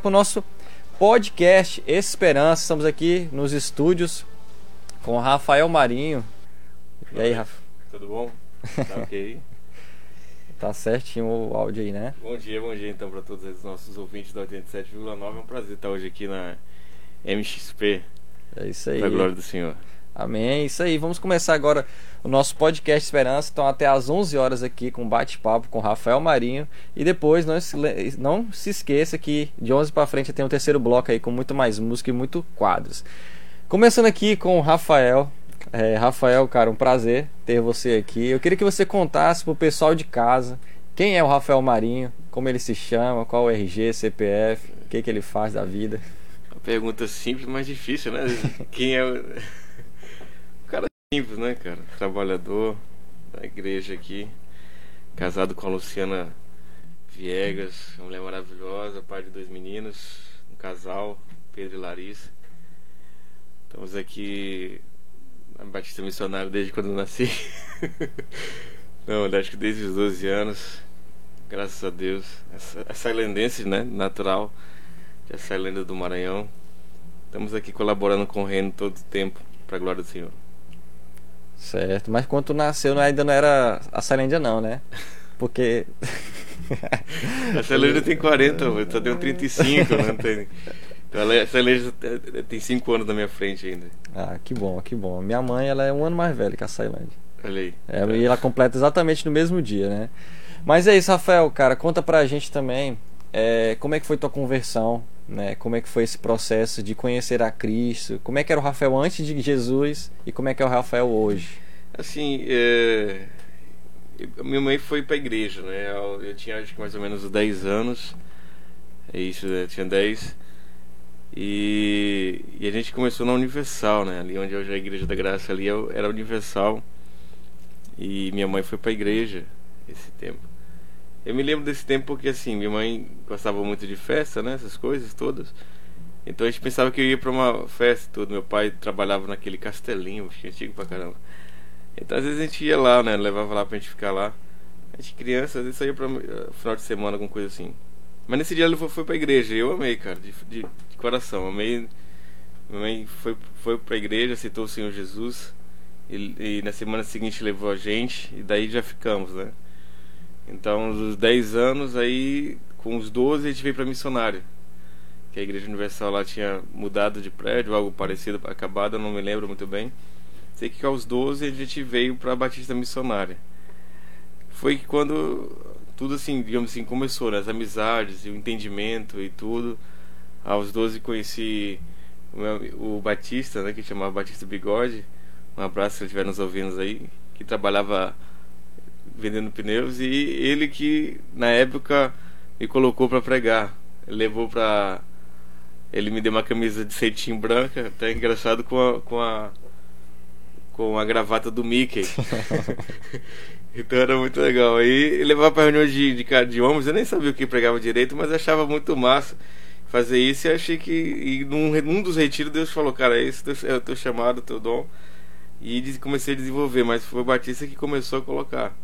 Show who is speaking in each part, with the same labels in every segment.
Speaker 1: para o nosso podcast Esperança. Estamos aqui nos estúdios com o Rafael Marinho. E aí, Rafa?
Speaker 2: Tudo bom? Tá ok?
Speaker 1: tá certinho o áudio aí, né?
Speaker 2: bom dia, bom dia então para todos os nossos ouvintes da 87,9. É um prazer estar hoje aqui na MXP.
Speaker 1: É isso aí.
Speaker 2: Para glória do Senhor.
Speaker 1: Amém. É isso aí. Vamos começar agora o nosso podcast Esperança. Então, até às 11 horas aqui com bate-papo com Rafael Marinho. E depois, não se, não se esqueça que de 11 para frente tem um terceiro bloco aí com muito mais música e muito quadros. Começando aqui com o Rafael. É, Rafael, cara, um prazer ter você aqui. Eu queria que você contasse pro pessoal de casa quem é o Rafael Marinho, como ele se chama, qual o RG, CPF, o que, que ele faz da vida.
Speaker 2: Uma pergunta simples, mas difícil, né? Quem é o simples, né, cara? Trabalhador da igreja aqui, casado com a Luciana Viegas, uma mulher maravilhosa, pai de dois meninos, um casal, Pedro e Larissa. Estamos aqui na Batista Missionário desde quando eu nasci. Não, acho que desde os 12 anos, graças a Deus. Essa, essa né, natural, de Sailândia do Maranhão. Estamos aqui colaborando com o reino todo o tempo, para a glória do Senhor.
Speaker 1: Certo, mas quando tu nasceu ainda não era a Sailândia não, né? Porque...
Speaker 2: a Sailândia tem 40, eu só tenho 35, não tem... Então ela, essa Sailândia tem 5 anos na minha frente ainda.
Speaker 1: Ah, que bom, que bom. Minha mãe, ela é um ano mais velha que a Sailândia.
Speaker 2: Olha aí.
Speaker 1: É, é. E ela completa exatamente no mesmo dia, né? Mas é isso, Rafael, cara, conta pra gente também é, como é que foi tua conversão, né? Como é que foi esse processo de conhecer a Cristo? Como é que era o Rafael antes de Jesus e como é que é o Rafael hoje?
Speaker 2: Assim, é... minha mãe foi para a igreja, né? Eu, eu, tinha acho que mais ou menos 10 anos. É isso, eu tinha 10. E, e a gente começou na Universal, né? Ali onde hoje é a Igreja da Graça ali era Universal. E minha mãe foi para a igreja esse tempo. Eu me lembro desse tempo porque assim, minha mãe gostava muito de festa, né? Essas coisas todas. Então a gente pensava que eu ia para uma festa tudo. Meu pai trabalhava naquele castelinho, antigo pra caramba. Então às vezes a gente ia lá, né? Levava lá pra gente ficar lá. A gente criança, às vezes saía pra uh, final de semana, alguma coisa assim. Mas nesse dia ele foi, foi pra igreja. Eu amei, cara, de, de, de coração. Amei. Minha mãe foi, foi pra igreja, aceitou o Senhor Jesus. E, e na semana seguinte levou a gente. E daí já ficamos, né? Então, os 10 anos, aí, com os 12, a gente veio para missionário. Que a Igreja Universal lá tinha mudado de prédio, algo parecido, acabado, eu não me lembro muito bem. Sei que aos 12 a gente veio para Batista Missionária. Foi quando tudo assim, digamos assim, começou, né? as amizades, o entendimento e tudo. Aos 12 conheci o, meu, o Batista, né, que chamava Batista Bigode. Um abraço se ele estiver nos ouvindo aí, que trabalhava vendendo pneus e ele que na época me colocou para pregar. levou para ele me deu uma camisa de cetim branca, até engraçado com a com a com a gravata do Mickey. então era muito legal. Aí ele levava para reunião de, de, de homens, eu nem sabia o que pregava direito, mas achava muito massa fazer isso e achei que e num, num dos retiros Deus falou, cara, esse é o teu chamado, teu dom. E comecei a desenvolver, mas foi o Batista que começou a colocar.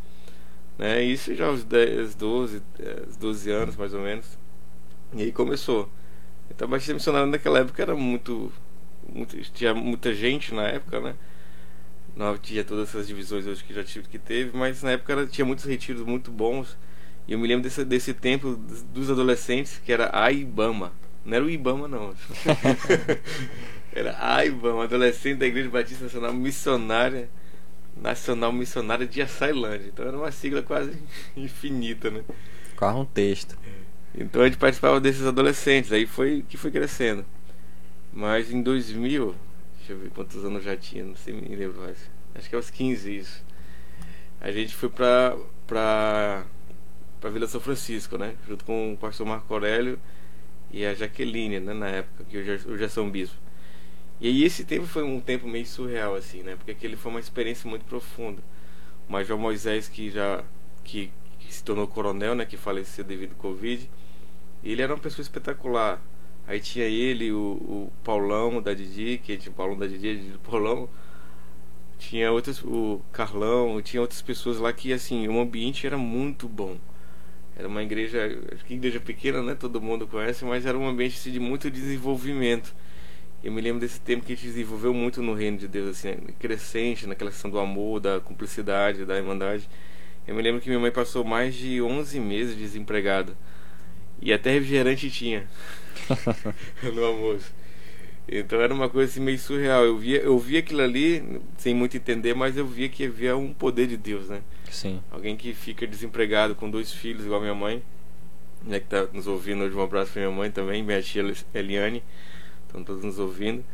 Speaker 2: Né? Isso já aos 10, 12, 12 anos mais ou menos. E aí começou. Então a Batista Missionária naquela época era muito, muito. Tinha muita gente na época, né? Não tinha todas essas divisões hoje que já tive que teve, mas na época era, tinha muitos retiros muito bons. E eu me lembro desse, desse tempo dos adolescentes que era a Ibama. Não era o Ibama, não. era a Ibama, adolescente da Igreja Batista Nacional Missionária Nacional Missionária de Açailândia. Então era uma sigla quase infinita, né?
Speaker 1: Quase um texto.
Speaker 2: Então a gente participava desses adolescentes, aí foi que foi crescendo. Mas em 2000, deixa eu ver quantos anos já tinha, não sei me lembro mais. Acho que é uns 15 isso. A gente foi pra, pra, pra Vila São Francisco, né? Junto com o pastor Marco Aurélio e a Jaqueline, né? Na época, que hoje é São Bispo. E aí esse tempo foi um tempo meio surreal, assim, né? Porque aquele foi uma experiência muito profunda. O Major Moisés, que já que, que se tornou coronel, né? Que faleceu devido ao Covid. Ele era uma pessoa espetacular. Aí tinha ele, o, o Paulão da Didi, que tinha o Paulão da Didi, Didi do Paulão. Tinha outros, o Carlão, tinha outras pessoas lá que, assim, o ambiente era muito bom. Era uma igreja, acho que igreja pequena, né? Todo mundo conhece, mas era um ambiente assim, de muito desenvolvimento. Eu me lembro desse tempo que a gente desenvolveu muito no reino de Deus, assim, crescente, naquela questão do amor, da cumplicidade, da irmandade. Eu me lembro que minha mãe passou mais de 11 meses desempregada. E até refrigerante tinha no almoço. Então era uma coisa assim meio surreal. Eu via, eu via aquilo ali, sem muito entender, mas eu via que havia um poder de Deus, né?
Speaker 1: Sim.
Speaker 2: Alguém que fica desempregado com dois filhos, igual minha mãe, né, que está nos ouvindo hoje. Um abraço para minha mãe também, minha tia Eliane, estão todos nos ouvindo.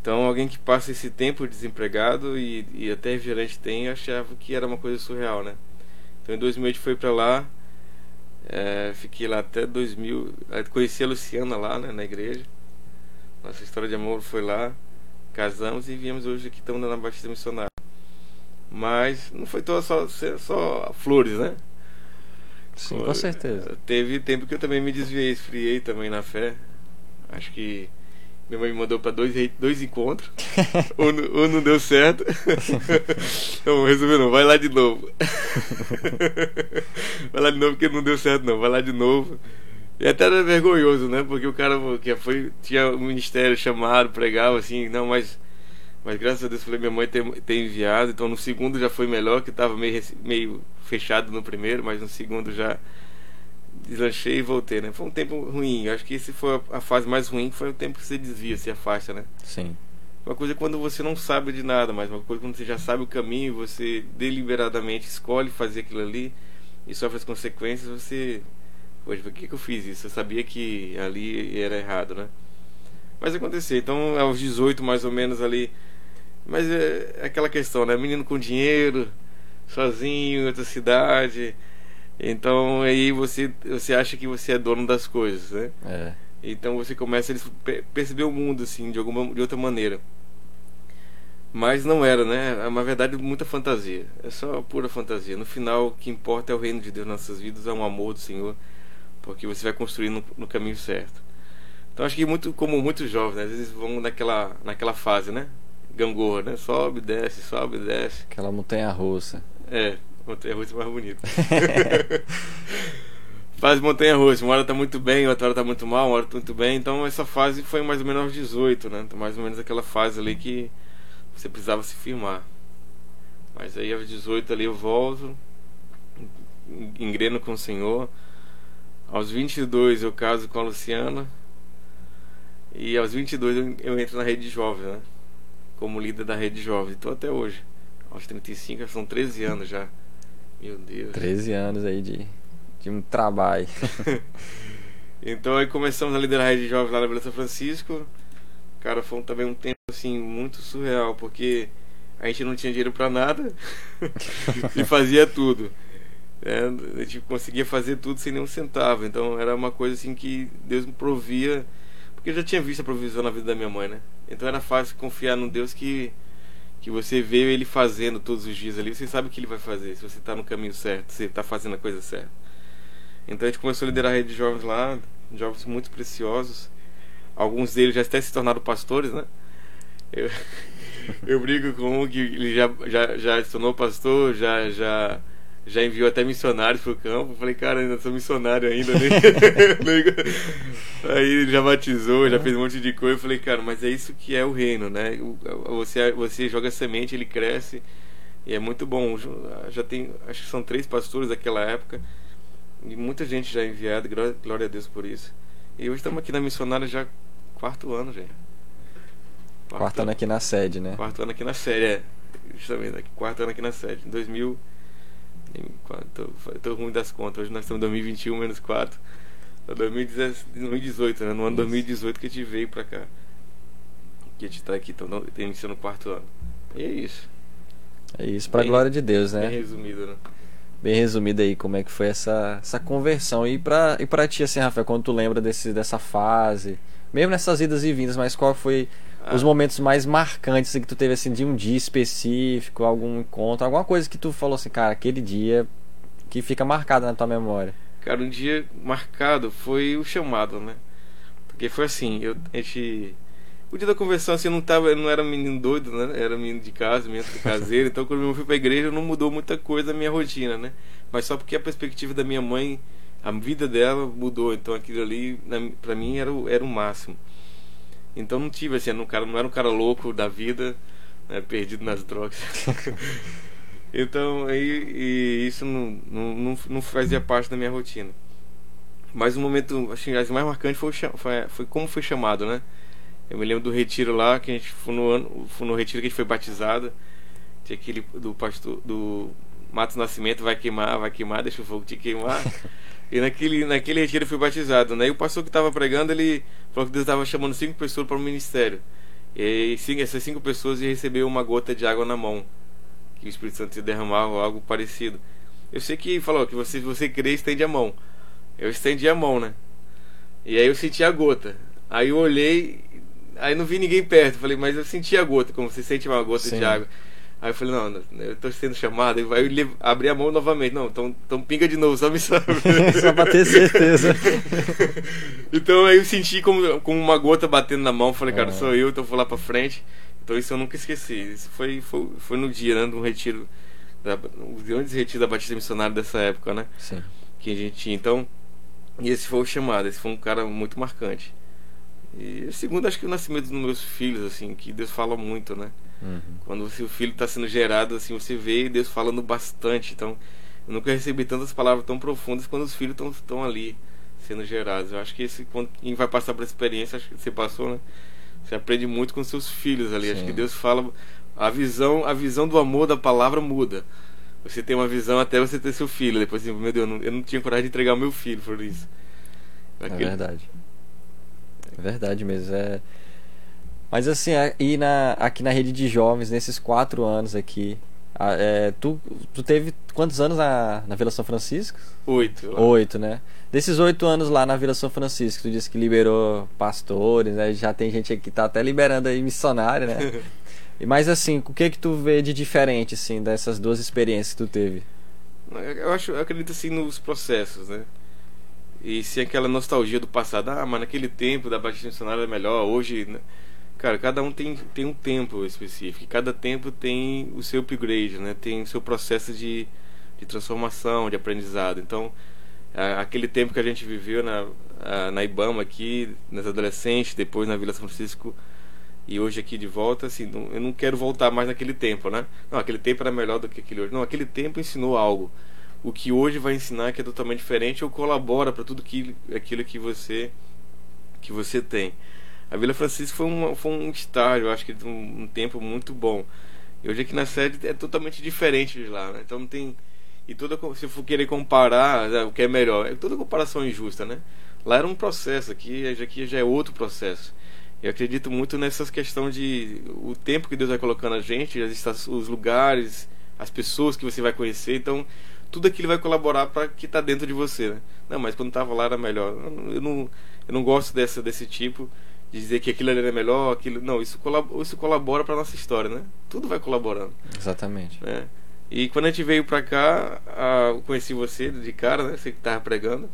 Speaker 2: Então, alguém que passa esse tempo desempregado e, e até refrigerante tem, eu achava que era uma coisa surreal, né? Então, em 2000 a gente foi para lá, é, fiquei lá até 2000, conheci a Luciana lá, né, na igreja. Nossa história de amor foi lá, casamos e viemos hoje aqui, estamos na Batista Missionária. Mas não foi toda só, só flores, né?
Speaker 1: Sim, com certeza.
Speaker 2: Teve tempo que eu também me desviei, esfriei também na fé. Acho que minha mãe me mandou para dois, dois encontros. um, um não deu certo. então, resumindo, vai lá de novo. vai lá de novo porque não deu certo, não. Vai lá de novo. E até era vergonhoso, né? Porque o cara que foi, tinha um ministério chamado, pregava assim, não, mas. Mas graças a Deus falei, minha mãe tem, tem enviado, então no segundo já foi melhor, que estava meio, meio fechado no primeiro, mas no segundo já deslanchei e voltei, né? Foi um tempo ruim. Acho que esse foi a fase mais ruim, foi o tempo que você desvia, se afasta, né?
Speaker 1: Sim.
Speaker 2: Uma coisa é quando você não sabe de nada, mas uma coisa é quando você já sabe o caminho, você deliberadamente escolhe fazer aquilo ali e sofre as consequências, você Poxa, por que, que eu fiz isso? Eu sabia que ali era errado, né? Mas aconteceu. Então, aos 18 mais ou menos ali. Mas é, é aquela questão, né? Menino com dinheiro, sozinho, em outra cidade. Então aí você, você acha que você é dono das coisas, né?
Speaker 1: É.
Speaker 2: Então você começa a perceber o mundo assim de alguma de outra maneira. Mas não era, né? É uma verdade muita fantasia. É só pura fantasia. No final, o que importa é o reino de Deus nas nossas vidas, é um amor do Senhor porque você vai construir no, no caminho certo. Então acho que muito como muitos jovens, né? às vezes vão naquela naquela fase, né? Gangorra, né? Sobe, desce, sobe, desce.
Speaker 1: Aquela montanha russa.
Speaker 2: É, é mais bonita. fase montanha russa, uma hora tá muito bem, outra hora tá muito mal, uma hora tá muito bem. Então essa fase foi mais ou menos aos 18, né? Então, mais ou menos aquela fase ali que você precisava se firmar. Mas aí aos 18 ali eu volto, engreno com o Senhor. Aos 22 eu caso com a Luciana. E aos 22 eu, eu entro na rede jovem, né? Como líder da rede jovem. Estou até hoje. Aos 35, são 13 anos já. Meu Deus.
Speaker 1: 13 anos aí de, de um trabalho.
Speaker 2: então aí começamos a liderar a rede jovem lá na Vila São Francisco. Cara, foi também um tempo assim muito surreal, porque a gente não tinha dinheiro para nada e fazia tudo. É, a gente conseguia fazer tudo sem nenhum centavo. Então era uma coisa assim que Deus me provia. Porque eu já tinha visto a provisão na vida da minha mãe, né? Então era fácil confiar num Deus que, que você vê ele fazendo todos os dias ali. Você sabe o que ele vai fazer, se você está no caminho certo, se está fazendo a coisa certa. Então a gente começou a liderar a rede de jovens lá, jovens muito preciosos. Alguns deles já até se tornaram pastores, né? Eu, eu brigo com um que ele já, já, já se tornou pastor, já. já já enviou até missionários pro campo. Falei, cara, ainda sou missionário ainda, né? Aí ele já batizou, já fez um monte de coisa. Falei, cara, mas é isso que é o reino, né? Você, você joga semente, ele cresce. E é muito bom. Já tem, acho que são três pastores daquela época. E muita gente já enviada, glória a Deus por isso. E hoje estamos aqui na missionária já quarto ano, gente.
Speaker 1: Quarto, quarto ano aqui na sede, né?
Speaker 2: Quarto ano aqui na sede, é. Justamente, quarto ano aqui na sede. Em 2000 Tô, tô ruim das contas. Hoje nós estamos em 2021 menos 4. 2018, né? No ano 2018 que a gente veio pra cá. Que a gente tá aqui, então, iniciando o quarto ano. E é isso.
Speaker 1: É isso, pra bem, glória de Deus, né?
Speaker 2: Bem resumido, né?
Speaker 1: Bem resumido aí como é que foi essa, essa conversão. E pra, e pra ti, assim, Rafael, quando tu lembra desse, dessa fase, mesmo nessas idas e vindas, mas qual foi os momentos mais marcantes que tu teve assim de um dia específico, algum encontro, alguma coisa que tu falou assim, cara, aquele dia que fica marcado na tua memória?
Speaker 2: Cara, um dia marcado foi o chamado, né? Porque foi assim, eu, a gente o dia da conversão assim, eu não tava, eu não era menino doido, né? Era menino de casa, menino caseiro, então quando eu fui pra igreja não mudou muita coisa na minha rotina, né? Mas só porque a perspectiva da minha mãe a vida dela mudou. Então aquilo ali, para mim, era o, era o máximo. Então não tive assim, não, cara, não era um cara louco da vida, né, perdido nas drogas. então aí isso não, não, não, fazia parte da minha rotina. Mas o momento acho que mais marcante foi, foi, foi como foi chamado, né? Eu me lembro do retiro lá, que a gente foi no ano, foi no retiro que a gente foi batizado. Tinha aquele do pastor do Matos Nascimento, vai queimar, vai queimar, deixa o fogo te queimar. E naquele, naquele retiro eu fui batizado, né? E o pastor que estava pregando, ele falou que Deus estava chamando cinco pessoas para o ministério. E sim, essas cinco pessoas iam receber uma gota de água na mão. Que o Espírito Santo ou algo parecido. Eu sei que falou que você, você crer, estende a mão. Eu estendi a mão, né? E aí eu senti a gota. Aí eu olhei, aí não vi ninguém perto. Falei, mas eu senti a gota, como você sente uma gota Sim. de água. Aí eu falei, não, eu tô sendo chamado. Aí eu abri a mão novamente. Não, então, então pinga de novo, só me salve.
Speaker 1: só pra ter certeza.
Speaker 2: então aí eu senti como, como uma gota batendo na mão. Falei, cara, ah. sou eu, então vou lá pra frente. Então isso eu nunca esqueci. Isso foi, foi, foi no dia, né, de um retiro, da, um grandes retiros da Batista Missionária dessa época, né?
Speaker 1: Sim.
Speaker 2: Que a gente tinha. Então, e esse foi o chamado. Esse foi um cara muito marcante. E segundo, acho que o nascimento dos meus filhos, assim, que Deus fala muito, né?
Speaker 1: Uhum.
Speaker 2: Quando o seu filho está sendo gerado, assim, você vê Deus falando bastante. Então, eu nunca recebi tantas palavras tão profundas quando os filhos estão ali sendo gerados. Eu acho que esse, quando quem vai passar por essa experiência, acho que você passou, né? Você aprende muito com seus filhos ali. Sim. Acho que Deus fala, a visão, a visão do amor da palavra muda. Você tem uma visão até você ter seu filho. Depois, assim, meu Deus, eu não, eu não tinha coragem de entregar o meu filho por isso.
Speaker 1: Naquele... É verdade. É verdade mesmo. É mas assim, e na, aqui na rede de jovens, nesses quatro anos aqui, é, tu, tu teve quantos anos na, na Vila São Francisco?
Speaker 2: Oito.
Speaker 1: Oito, né? Desses oito anos lá na Vila São Francisco, tu disse que liberou pastores, né? Já tem gente que tá até liberando aí missionário, né? Mas assim, o que que tu vê de diferente, assim, dessas duas experiências que tu teve?
Speaker 2: Eu acho, eu acredito assim nos processos, né? E se aquela nostalgia do passado, ah, mas naquele tempo da Batista Missionária era melhor, hoje... Né? Cara, cada um tem, tem um tempo específico. Cada tempo tem o seu upgrade, né? Tem o seu processo de, de transformação, de aprendizado. Então, aquele tempo que a gente viveu na, na Ibama aqui, nas adolescentes, depois na Vila São Francisco e hoje aqui de volta, assim, não, eu não quero voltar mais naquele tempo, né? Não, aquele tempo era melhor do que aquele hoje. Não, aquele tempo ensinou algo. O que hoje vai ensinar que é totalmente diferente ou colabora para tudo que, aquilo que você que você tem. A Vila Francisco foi um, foi um estágio, acho que de um, um, tempo muito bom. E hoje aqui na sede é totalmente diferente de lá, né? Então não tem. E toda, se for querer comparar, né, o que é melhor, é toda comparação injusta, né? Lá era um processo, aqui, aqui já é outro processo. Eu acredito muito nessas questões de o tempo que Deus vai colocando a gente, os lugares, as pessoas que você vai conhecer, então tudo aquilo vai colaborar para que está dentro de você, né? Não, mas quando estava lá era melhor. Eu não, eu não gosto dessa, desse tipo de dizer que aquilo ali era melhor, aquilo. Não, isso colabora, isso colabora para nossa história, né? Tudo vai colaborando.
Speaker 1: Exatamente.
Speaker 2: Né? E quando a gente veio para cá, a, eu conheci você de cara, né? Você que tava pregando.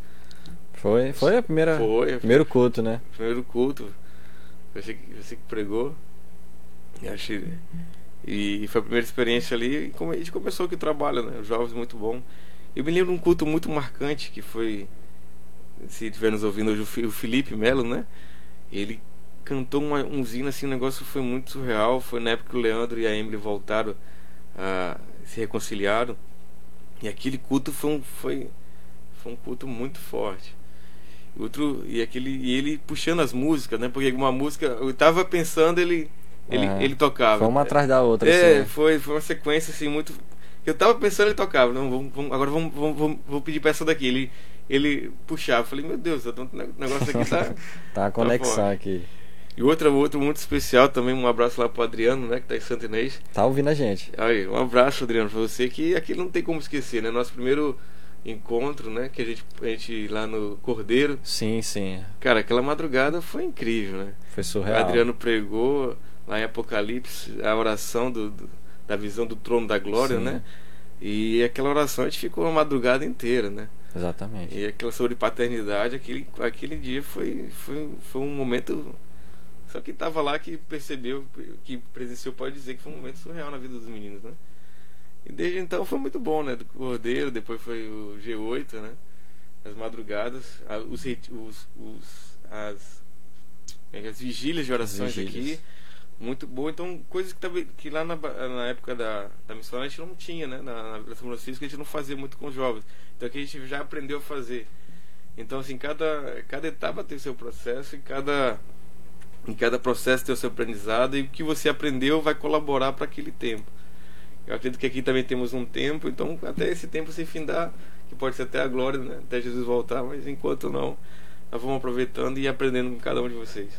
Speaker 1: Foi, foi a primeira. Foi. Primeiro culto, né?
Speaker 2: Primeiro culto. Você, você que pregou. E achei. E foi a primeira experiência ali. E a gente começou aqui o trabalho, né? Os jovens muito bom. Eu me lembro de um culto muito marcante que foi. Se estiver nos ouvindo hoje, o Felipe Melo, né? Ele cantou uma, um zino assim, o negócio foi muito surreal. Foi na época que o Leandro e a Emily voltaram a se reconciliaram. E aquele culto foi um, foi, foi um culto muito forte. Outro, e aquele e ele puxando as músicas, né? Porque uma música, eu tava pensando, ele ele, é, ele tocava.
Speaker 1: Foi uma atrás da outra.
Speaker 2: É, assim, né? foi, foi uma sequência assim muito. Eu tava pensando, ele tocava. Não, vamos, vamos agora vamos, vamos, vamos, vou pedir pra essa daqui. Ele ele puxava. Eu falei, meu Deus, o negócio aqui tá.
Speaker 1: tá a conexão tá aqui.
Speaker 2: E outro, outro muito especial também, um abraço lá pro Adriano, né, que tá em Santo Inês.
Speaker 1: Tá ouvindo a gente.
Speaker 2: Aí, um abraço, Adriano, pra você, que aquilo não tem como esquecer, né? Nosso primeiro encontro, né, que a gente, a gente lá no Cordeiro.
Speaker 1: Sim, sim.
Speaker 2: Cara, aquela madrugada foi incrível, né?
Speaker 1: Foi surreal.
Speaker 2: O Adriano pregou lá em Apocalipse a oração do, do da visão do trono da glória, sim. né? E aquela oração a gente ficou uma madrugada inteira, né?
Speaker 1: Exatamente.
Speaker 2: E aquela sobre paternidade, aquele, aquele dia foi, foi, foi um momento. Só que estava lá que percebeu, que presenciou, pode dizer que foi um momento surreal na vida dos meninos, né? E desde então foi muito bom, né? Do Cordeiro, depois foi o G8, né? as madrugadas, os, os, os as, é as vigílias de orações vigílias. aqui muito boa. Então, coisas que, que lá na, na época da, da missão a gente não tinha, né? Na, na São Francisco a gente não fazia muito com os jovens. Então aqui a gente já aprendeu a fazer. Então, assim, cada, cada etapa tem o seu processo e cada, em cada processo tem o seu aprendizado e o que você aprendeu vai colaborar para aquele tempo. Eu acredito que aqui também temos um tempo, então até esse tempo se findar, que pode ser até a glória, né? até Jesus voltar, mas enquanto não, nós vamos aproveitando e aprendendo com cada um de vocês.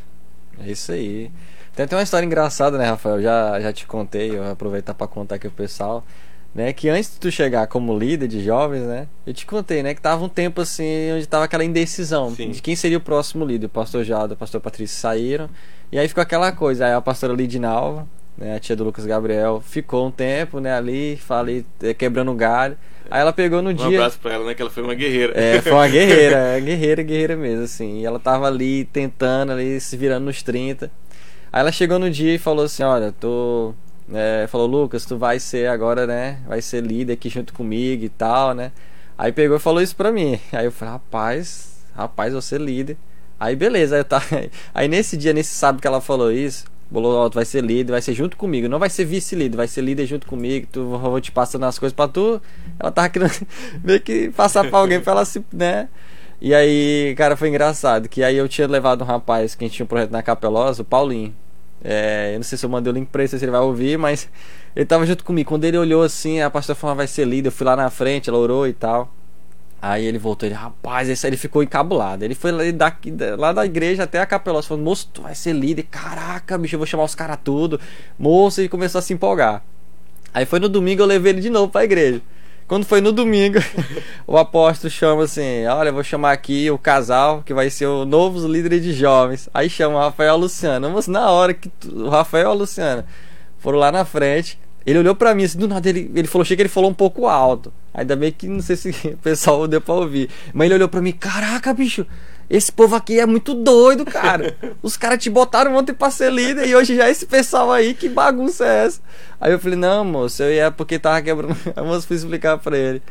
Speaker 1: É isso aí. Tem até uma história engraçada, né, Rafael? Já, já te contei, eu vou aproveitar para contar aqui o pessoal. Né, que antes de tu chegar como líder de jovens, né, eu te contei, né, que tava um tempo assim, onde tava aquela indecisão Sim. de quem seria o próximo líder. O pastor Jado, o pastor Patrício saíram, e aí ficou aquela coisa, aí a pastora Lidinalva, né, a tia do Lucas Gabriel, ficou um tempo, né, ali, falei, quebrando galho. Aí ela pegou no
Speaker 2: um
Speaker 1: dia.
Speaker 2: Um abraço pra ela, né? Que ela foi uma guerreira.
Speaker 1: É, foi uma guerreira, é, guerreira, guerreira mesmo, assim. E ela tava ali tentando, ali, se virando nos 30. Aí ela chegou no dia e falou assim: Olha, tô. É, falou, Lucas, tu vai ser agora, né? Vai ser líder aqui junto comigo e tal, né? Aí pegou e falou isso pra mim. Aí eu falei, rapaz, rapaz, eu ser líder. Aí beleza, aí, eu aí nesse dia, nesse sábado que ela falou isso, falou, ó, tu vai ser líder, vai ser junto comigo. Não vai ser vice-líder, vai ser líder junto comigo. Tu vou te passando as coisas pra tu. Ela tava querendo meio que passar pra alguém pra ela se, né? E aí, cara, foi engraçado. Que aí eu tinha levado um rapaz que a gente tinha um projeto na Capelosa, o Paulinho. É, eu não sei se eu mandei o link pra ele, se ele vai ouvir, mas ele tava junto comigo. Quando ele olhou assim, a pastora falou, ah, vai ser líder. Eu fui lá na frente, ela orou e tal. Aí ele voltou, ele, rapaz, esse ele ficou encabulado. Ele foi lá, daqui, lá da igreja até a capelosa, falou, moço, tu vai ser líder. Caraca, bicho, eu vou chamar os caras tudo. Moço, e começou a se empolgar. Aí foi no domingo, eu levei ele de novo pra igreja. Quando foi no domingo, o apóstolo chama assim: Olha, vou chamar aqui o casal que vai ser o novo líder de jovens. Aí chama o Rafael e a Luciana. Mas na hora que o Rafael e a Luciana foram lá na frente, ele olhou para mim assim, do nada ele, ele falou, achei que ele falou um pouco alto. Ainda bem que não sei se o pessoal deu pra ouvir. Mas ele olhou para mim: Caraca, bicho, esse povo aqui é muito doido, cara. Os caras te botaram ontem pra ser líder e hoje já é esse pessoal aí, que bagunça é essa? Aí eu falei, não, moço, eu ia porque tava quebrando. Moça fui explicar pra ele.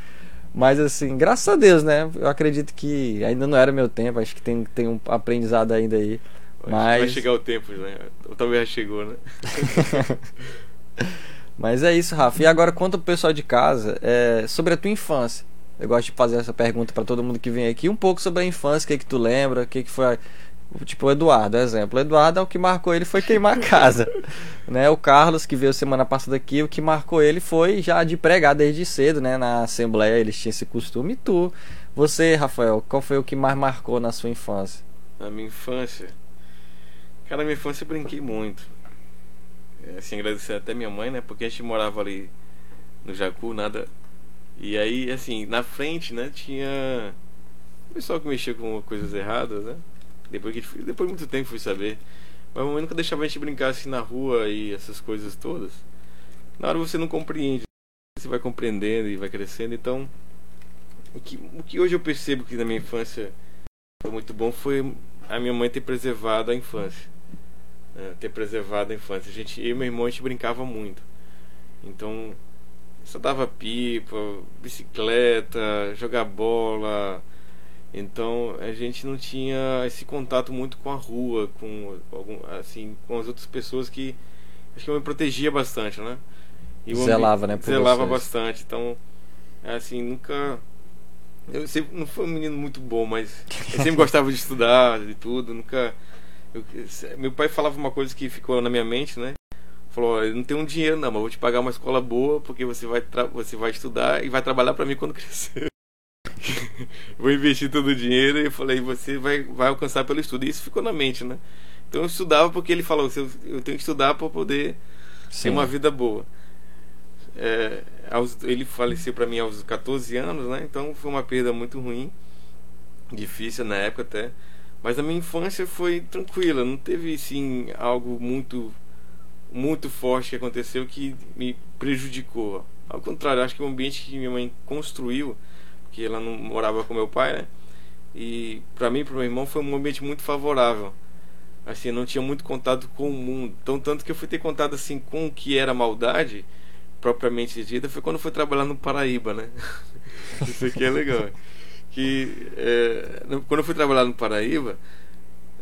Speaker 1: Mas assim, graças a Deus, né? Eu acredito que ainda não era meu tempo, acho que tem, tem um aprendizado ainda aí. Mas...
Speaker 2: Vai chegar o tempo, né? Ou talvez já chegou, né?
Speaker 1: Mas é isso, Rafa. E agora conta pro pessoal de casa é, sobre a tua infância. Eu gosto de fazer essa pergunta para todo mundo que vem aqui, um pouco sobre a infância, o que, que tu lembra, o que, que foi. Tipo, o Eduardo, exemplo. O Eduardo, o que marcou ele foi queimar a casa. né? O Carlos, que veio semana passada aqui, o que marcou ele foi já de pregar desde cedo, né? Na Assembleia eles tinham esse costume. E tu, você, Rafael, qual foi o que mais marcou na sua infância?
Speaker 2: Na minha infância? Cara, na minha infância eu brinquei muito. É, assim, agradecer até minha mãe, né? Porque a gente morava ali no Jacu, nada e aí, assim, na frente, né, tinha o pessoal que mexia com coisas erradas, né? Depois, que, depois de muito tempo fui saber. Mas a mamãe nunca deixava a gente brincar assim na rua e essas coisas todas. Na hora você não compreende. Você vai compreendendo e vai crescendo. Então, o que, o que hoje eu percebo que na minha infância foi muito bom foi a minha mãe ter preservado a infância. Né? Ter preservado a infância. A gente, eu e meu irmão, a gente brincava muito. Então, só dava pipa, bicicleta, jogar bola. Então a gente não tinha esse contato muito com a rua, com algum, assim, com as outras pessoas que acho que eu me protegia bastante, né?
Speaker 1: E zelava, né?
Speaker 2: zelava vocês. bastante. Então, assim, nunca eu sempre não fui um menino muito bom, mas eu sempre gostava de estudar e tudo, nunca eu, meu pai falava uma coisa que ficou na minha mente, né? Falou, eu não tenho um dinheiro não, mas vou te pagar uma escola boa porque você vai, você vai estudar e vai trabalhar para mim quando crescer. vou investir todo o dinheiro e falei, você vai, vai alcançar pelo estudo. E isso ficou na mente, né? Então eu estudava porque ele falou, eu, tenho que estudar para poder Sim. ter uma vida boa. É, aos, ele faleceu para mim aos 14 anos, né? Então foi uma perda muito ruim, difícil na época até. Mas a minha infância foi tranquila, não teve sim algo muito muito forte que aconteceu que me prejudicou. Ao contrário, acho que o ambiente que minha mãe construiu, que ela não morava com meu pai, né? E para mim, para meu irmão, foi um ambiente muito favorável. Assim, não tinha muito contato com o mundo. Então, tanto que eu fui ter contato assim com o que era maldade, propriamente dita, foi quando eu fui trabalhar no Paraíba, né? Isso aqui é legal. que é, quando eu fui trabalhar no Paraíba,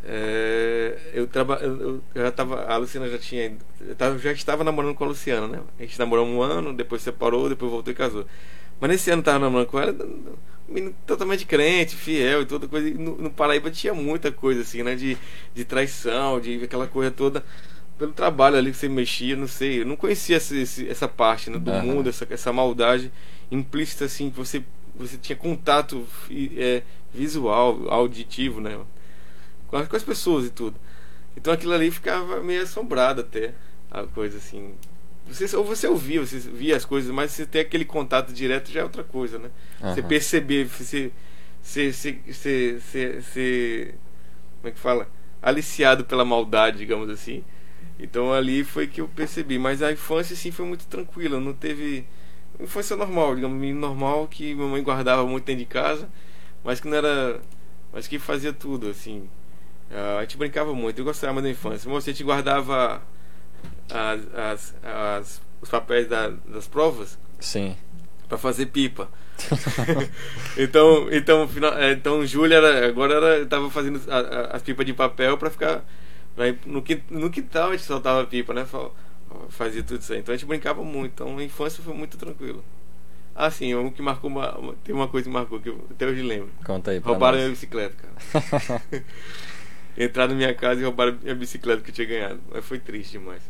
Speaker 2: é, eu, traba, eu, eu, já tava, a Luciana já tinha, tava, já estava namorando com a Luciana, né? A gente namorou um ano, depois separou, depois voltou e casou. Mas nesse ano eu tava namorando com ela, menino totalmente crente, fiel e toda coisa. E no, no, Paraíba tinha muita coisa assim, né? De, de traição, de aquela coisa toda. Pelo trabalho ali que você mexia, não sei. Eu não conhecia essa, essa parte né, do uhum. mundo, essa, essa maldade implícita assim, que você, você tinha contato é, visual, auditivo, né? Com as, pessoas e tudo. Então aquilo ali ficava meio assombrado até. A coisa assim. Você, ou você ouvia, você via as coisas, mas você ter aquele contato direto já é outra coisa, né? Uhum. Você perceber, você, você, você, você, Como é que fala? Aliciado pela maldade, digamos assim. Então ali foi que eu percebi. Mas a infância, sim, foi muito tranquila. Não teve. Infância normal, digamos, normal que minha mãe guardava muito dentro de casa, mas que não era. Mas que fazia tudo, assim. A gente brincava muito, eu gostava da infância. Mas a gente guardava as, as, as, os papéis da, das provas.
Speaker 1: Sim.
Speaker 2: Para fazer pipa. então, então, é, então Júlia era, agora era, tava fazendo as pipas de papel para ficar no, no quintal a gente soltava pipa, né? Fazia tudo isso aí. Então a gente brincava muito. Então a infância foi muito tranquilo. Ah, sim, um que marcou uma, tem uma coisa que marcou que eu até hoje lembro.
Speaker 1: Conta aí,
Speaker 2: Roubaram nós. minha bicicleta, cara. Entraram na minha casa e roubaram minha bicicleta que eu tinha ganhado. Mas foi triste demais.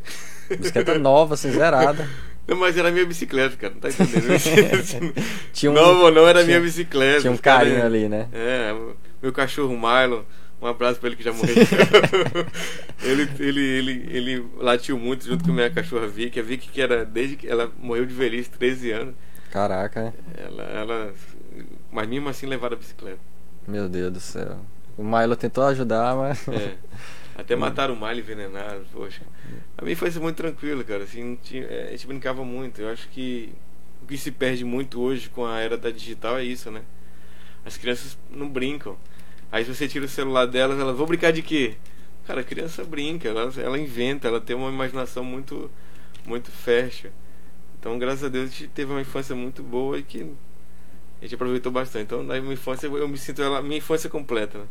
Speaker 1: Bicicleta nova, assim, zerada.
Speaker 2: Não, mas era minha bicicleta, cara, não tá entendendo? tinha um, Nova ou não, era tinha, minha bicicleta.
Speaker 1: Tinha um carinho cara, ali, né?
Speaker 2: É, meu cachorro Milo, um abraço pra ele que já morreu. ele, ele, ele, ele latiu muito junto com a minha cachorra Vicky. A Vicky que era desde que ela morreu de velhice, 13 anos.
Speaker 1: Caraca.
Speaker 2: Ela, ela, mas mesmo assim levaram a bicicleta.
Speaker 1: Meu Deus do céu. O Milo tentou ajudar, mas.
Speaker 2: É. Até mataram o Milo envenenado, poxa. A mim foi muito tranquilo, cara. Assim, tinha, é, a gente brincava muito. Eu acho que o que se perde muito hoje com a era da digital é isso, né? As crianças não brincam. Aí se você tira o celular delas, elas vão brincar de quê? Cara, a criança brinca, ela, ela inventa, ela tem uma imaginação muito, muito fértil. Então, graças a Deus, a gente teve uma infância muito boa e que a gente aproveitou bastante. Então, na minha infância, eu me sinto ela, minha infância completa. Né?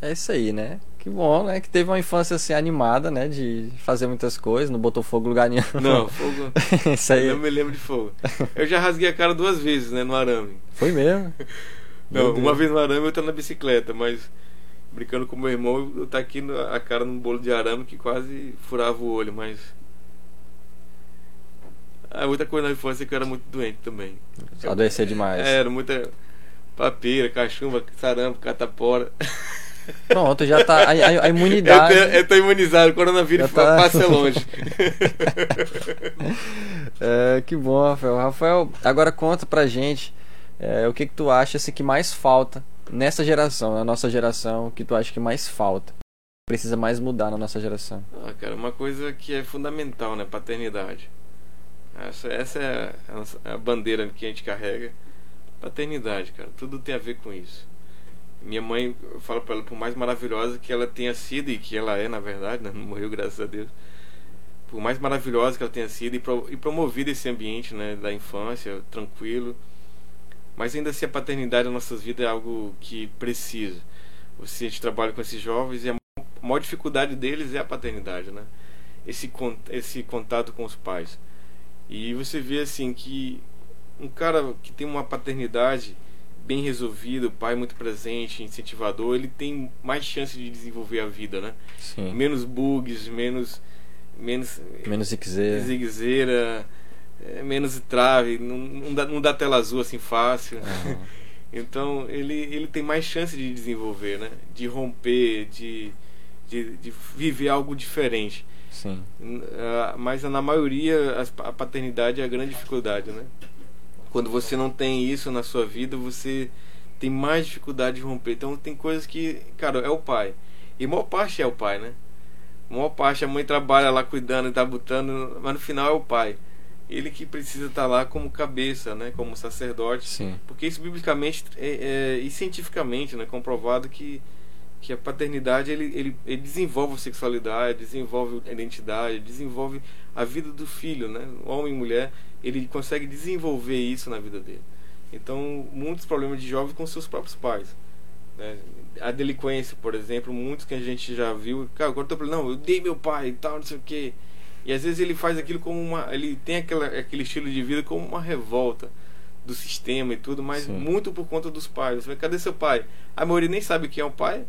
Speaker 1: É isso aí, né? Que bom, né? Que teve uma infância assim animada, né? De fazer muitas coisas, não botou fogo lugar nenhum.
Speaker 2: Não, fogo. isso aí. Eu não me lembro de fogo. Eu já rasguei a cara duas vezes, né? No arame.
Speaker 1: Foi mesmo?
Speaker 2: não, uma vez no arame eu tô na bicicleta, mas brincando com meu irmão, eu tá aqui a cara num bolo de arame que quase furava o olho, mas. Ah, outra coisa na infância é que eu era muito doente também.
Speaker 1: Adoecer demais.
Speaker 2: É, era muita papeira, cachumba, sarampo, catapora.
Speaker 1: Pronto, já tá. A, a, imunidade.
Speaker 2: Eu, eu tô imunizado, o coronavírus tá... passa longe.
Speaker 1: é, que bom, Rafael. Rafael, agora conta pra gente é, o que, que tu acha assim, que mais falta nessa geração, na nossa geração, o que tu acha que mais falta? Precisa mais mudar na nossa geração.
Speaker 2: Ah, cara, uma coisa que é fundamental, né? Paternidade. Essa, essa é a, a bandeira que a gente carrega. Paternidade, cara. Tudo tem a ver com isso minha mãe, eu falo para ela, por mais maravilhosa que ela tenha sido, e que ela é, na verdade, né? não morreu, graças a Deus, por mais maravilhosa que ela tenha sido e, pro, e esse ambiente né, da infância, tranquilo, mas ainda assim a paternidade nas nossas vidas é algo que precisa. Você, a gente trabalha com esses jovens e a maior dificuldade deles é a paternidade, né? Esse, esse contato com os pais. E você vê assim que um cara que tem uma paternidade bem resolvido, pai muito presente, incentivador, ele tem mais chance de desenvolver a vida, né?
Speaker 1: Sim.
Speaker 2: Menos bugs, menos menos
Speaker 1: menos
Speaker 2: ziquezeira, é, menos trave, não, não, dá, não dá tela azul assim fácil. Uhum. Então ele, ele tem mais chance de desenvolver, né? De romper, de, de, de viver algo diferente.
Speaker 1: Sim.
Speaker 2: Uh, mas na maioria a paternidade é a grande dificuldade, né? Quando você não tem isso na sua vida, você tem mais dificuldade de romper. Então tem coisas que, cara, é o pai. E a maior parte é o pai, né? A maior parte a mãe trabalha lá cuidando e tá botando, mas no final é o pai. Ele que precisa estar tá lá como cabeça, né? Como sacerdote.
Speaker 1: Sim.
Speaker 2: Porque isso biblicamente é, é, e cientificamente, né? Comprovado que que a paternidade ele, ele, ele desenvolve a sexualidade, desenvolve a identidade, desenvolve a vida do filho, né? Homem e mulher, ele consegue desenvolver isso na vida dele. Então, muitos problemas de jovens com seus próprios pais. Né? A delinquência, por exemplo, muitos que a gente já viu, cara, agora eu tô não, eu dei meu pai e tal, não sei o quê. E às vezes ele faz aquilo como uma. Ele tem aquela, aquele estilo de vida como uma revolta do sistema e tudo, mas Sim. muito por conta dos pais. Você cadê seu pai? A maioria nem sabe quem é o pai.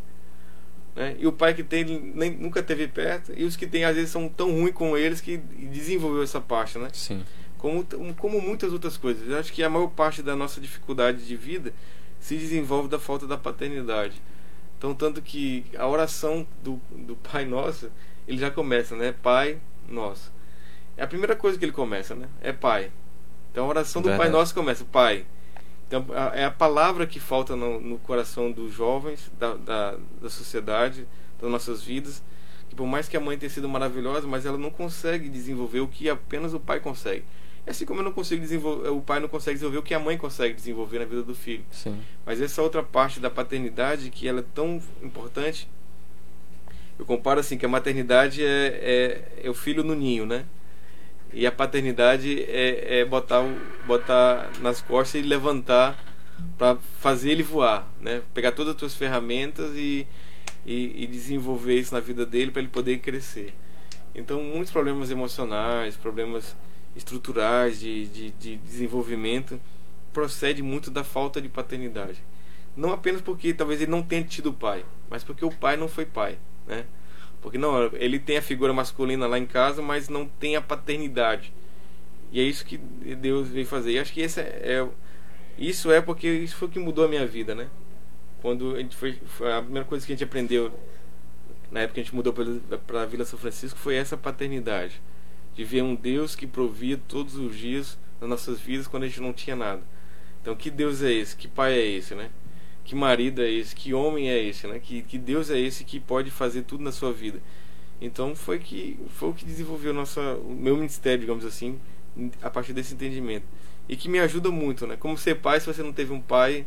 Speaker 2: Né? E o pai que tem nem, nunca teve perto. E os que tem às vezes são tão ruins com eles que desenvolveu essa parte, né?
Speaker 1: Sim.
Speaker 2: Como, como muitas outras coisas. Eu acho que a maior parte da nossa dificuldade de vida se desenvolve da falta da paternidade. Então, tanto que a oração do, do Pai Nosso, ele já começa, né? Pai Nosso. É a primeira coisa que ele começa, né? É Pai. Então, a oração do Verdade. Pai Nosso começa, Pai. Então, é a palavra que falta no, no coração dos jovens, da, da, da, sociedade, das nossas vidas. Que por mais que a mãe tenha sido maravilhosa, mas ela não consegue desenvolver o que apenas o pai consegue. É assim como eu não consigo desenvolver, o pai não consegue desenvolver o que a mãe consegue desenvolver na vida do filho.
Speaker 1: Sim.
Speaker 2: Mas essa outra parte da paternidade que ela é tão importante, eu comparo assim que a maternidade é, é, é o filho no ninho, né? E a paternidade é, é botar, botar nas costas e levantar para fazer ele voar, né? Pegar todas as tuas ferramentas e, e, e desenvolver isso na vida dele para ele poder crescer. Então, muitos problemas emocionais, problemas estruturais de, de, de desenvolvimento procede muito da falta de paternidade. Não apenas porque talvez ele não tenha tido pai, mas porque o pai não foi pai, né? Porque não, ele tem a figura masculina lá em casa, mas não tem a paternidade. E é isso que Deus veio fazer. E acho que esse é, é isso é porque isso foi o que mudou a minha vida, né? Quando a gente foi, foi a primeira coisa que a gente aprendeu na época que a gente mudou para a Vila São Francisco foi essa paternidade de ver um Deus que provia todos os dias nas nossas vidas quando a gente não tinha nada. Então, que Deus é esse? Que pai é esse, né? que marido é esse, que homem é esse, né? Que, que Deus é esse que pode fazer tudo na sua vida. Então foi que foi o que desenvolveu nossa, o meu ministério, digamos assim, a partir desse entendimento. E que me ajuda muito, né? Como ser pai se você não teve um pai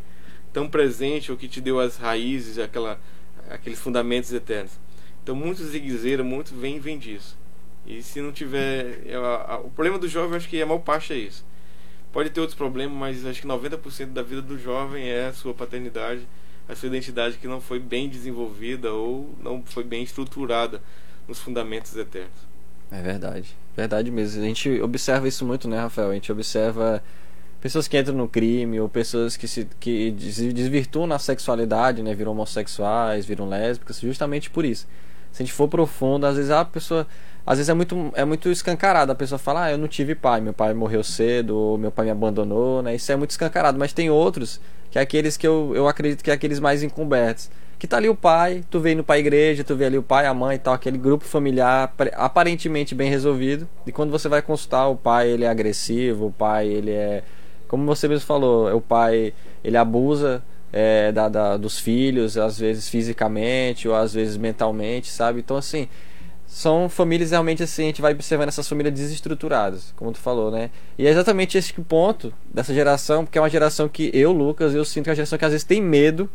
Speaker 2: tão presente ou que te deu as raízes, aquela, aqueles fundamentos eternos. Então muitos ziguezeiros, muitos vem vem disso. E se não tiver, a, a, o problema do jovem, acho que a maior parte é isso Pode ter outros problemas, mas acho que 90% da vida do jovem é a sua paternidade, a sua identidade que não foi bem desenvolvida ou não foi bem estruturada nos fundamentos eternos.
Speaker 1: É verdade, verdade mesmo. A gente observa isso muito, né, Rafael? A gente observa pessoas que entram no crime ou pessoas que se que desvirtuam na sexualidade, né, viram homossexuais, viram lésbicas, justamente por isso. Se a gente for profundo, às vezes a pessoa às vezes é muito, é muito escancarado. A pessoa fala, ah, eu não tive pai, meu pai morreu cedo, meu pai me abandonou, né? Isso é muito escancarado. Mas tem outros, que é aqueles que eu, eu acredito que é aqueles mais encobertos. Que tá ali o pai, tu vê indo pra igreja, tu vê ali o pai, a mãe e tal, aquele grupo familiar aparentemente bem resolvido. E quando você vai consultar, o pai ele é agressivo, o pai ele é. Como você mesmo falou, o pai ele abusa é, da, da, dos filhos, às vezes fisicamente ou às vezes mentalmente, sabe? Então assim são famílias realmente assim, a gente vai observando essas famílias desestruturadas, como tu falou, né? E é exatamente esse ponto dessa geração, porque é uma geração que eu, Lucas, eu sinto que é uma geração que às vezes tem medo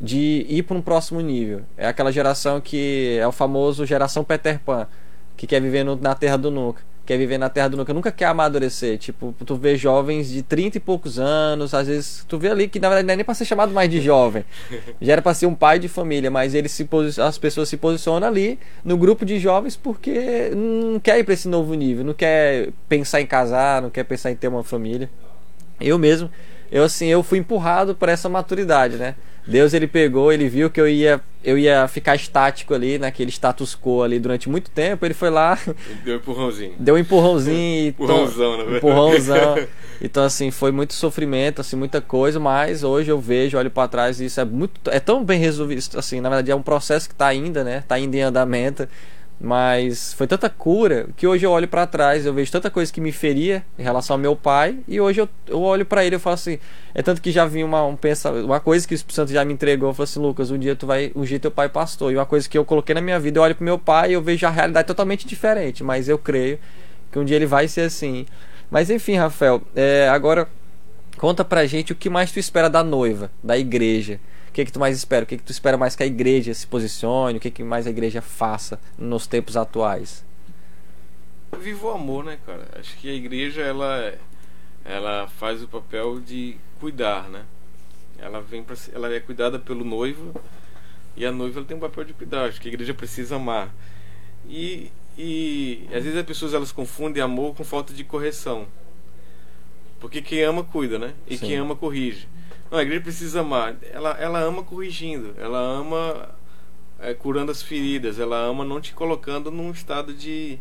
Speaker 1: de ir para um próximo nível. É aquela geração que é o famoso geração Peter Pan, que quer viver no, na terra do nunca quer viver na terra do nunca, nunca quer amadurecer. Tipo, tu vê jovens de 30 e poucos anos, às vezes tu vê ali que na verdade não é nem pra ser chamado mais de jovem. Já era pra ser um pai de família, mas ele se as pessoas se posicionam ali no grupo de jovens porque não quer ir pra esse novo nível, não quer pensar em casar, não quer pensar em ter uma família. Eu mesmo, eu assim, eu fui empurrado para essa maturidade, né? Deus ele pegou, ele viu que eu ia eu ia ficar estático ali naquele status quo ali durante muito tempo. Ele foi lá,
Speaker 2: deu um empurrãozinho.
Speaker 1: Deu um empurrãozinho,
Speaker 2: empurrãozão, na verdade.
Speaker 1: Empurrãozão. Então assim, foi muito sofrimento, assim, muita coisa, mas hoje eu vejo, olho para trás e isso é muito é tão bem resolvido, assim, na verdade é um processo que está ainda, né? Tá ainda em andamento. Mas foi tanta cura que hoje eu olho para trás, eu vejo tanta coisa que me feria em relação ao meu pai, e hoje eu, eu olho para ele e falo assim, é tanto que já vi uma um uma coisa que o Espírito Santo já me entregou, eu falo assim, Lucas, um dia tu vai ungir teu pai pastor. E uma coisa que eu coloquei na minha vida, eu olho pro meu pai e eu vejo a realidade totalmente diferente, mas eu creio que um dia ele vai ser assim. Mas enfim, Rafael, é, agora conta pra gente o que mais tu espera da noiva, da igreja que, que tu mais espera? O que, que tu espera mais que a igreja se posicione? O que, que mais a igreja faça nos tempos atuais?
Speaker 2: Viva o amor, né, cara? Acho que a igreja, ela, ela faz o papel de cuidar, né? Ela vem para ela é cuidada pelo noivo e a noiva ela tem um papel de cuidar. Acho que a igreja precisa amar. E, e às vezes as pessoas elas confundem amor com falta de correção. Porque quem ama cuida, né? E Sim. quem ama corrige. Não, a igreja precisa amar. Ela, ela ama corrigindo. Ela ama é, curando as feridas. Ela ama não te colocando num estado de,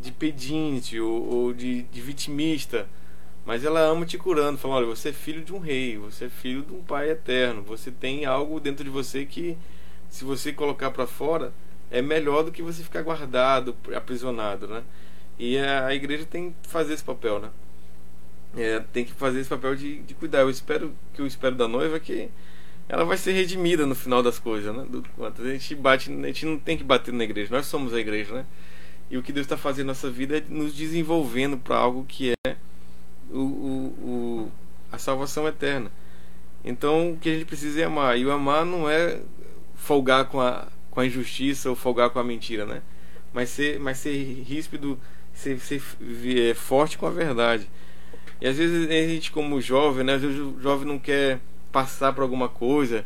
Speaker 2: de pedinte ou, ou de, de vitimista. Mas ela ama te curando, falando: olha, você é filho de um rei, você é filho de um pai eterno. Você tem algo dentro de você que, se você colocar para fora, é melhor do que você ficar guardado, aprisionado, né? E a, a igreja tem que fazer esse papel, né? É, tem que fazer esse papel de, de cuidar. Eu espero que eu espero da noiva é que ela vai ser redimida no final das coisas, né? Do, a gente bate, a gente não tem que bater na igreja. Nós somos a igreja, né? E o que Deus está fazendo na nossa vida é nos desenvolvendo para algo que é o, o, o, a salvação eterna. Então o que a gente precisa é amar. E o amar não é folgar com a, com a injustiça ou folgar com a mentira, né? Mas ser, mas ser ríspido, ser, ser é, forte com a verdade. E às vezes a gente, como jovem, né? Às vezes o jovem não quer passar por alguma coisa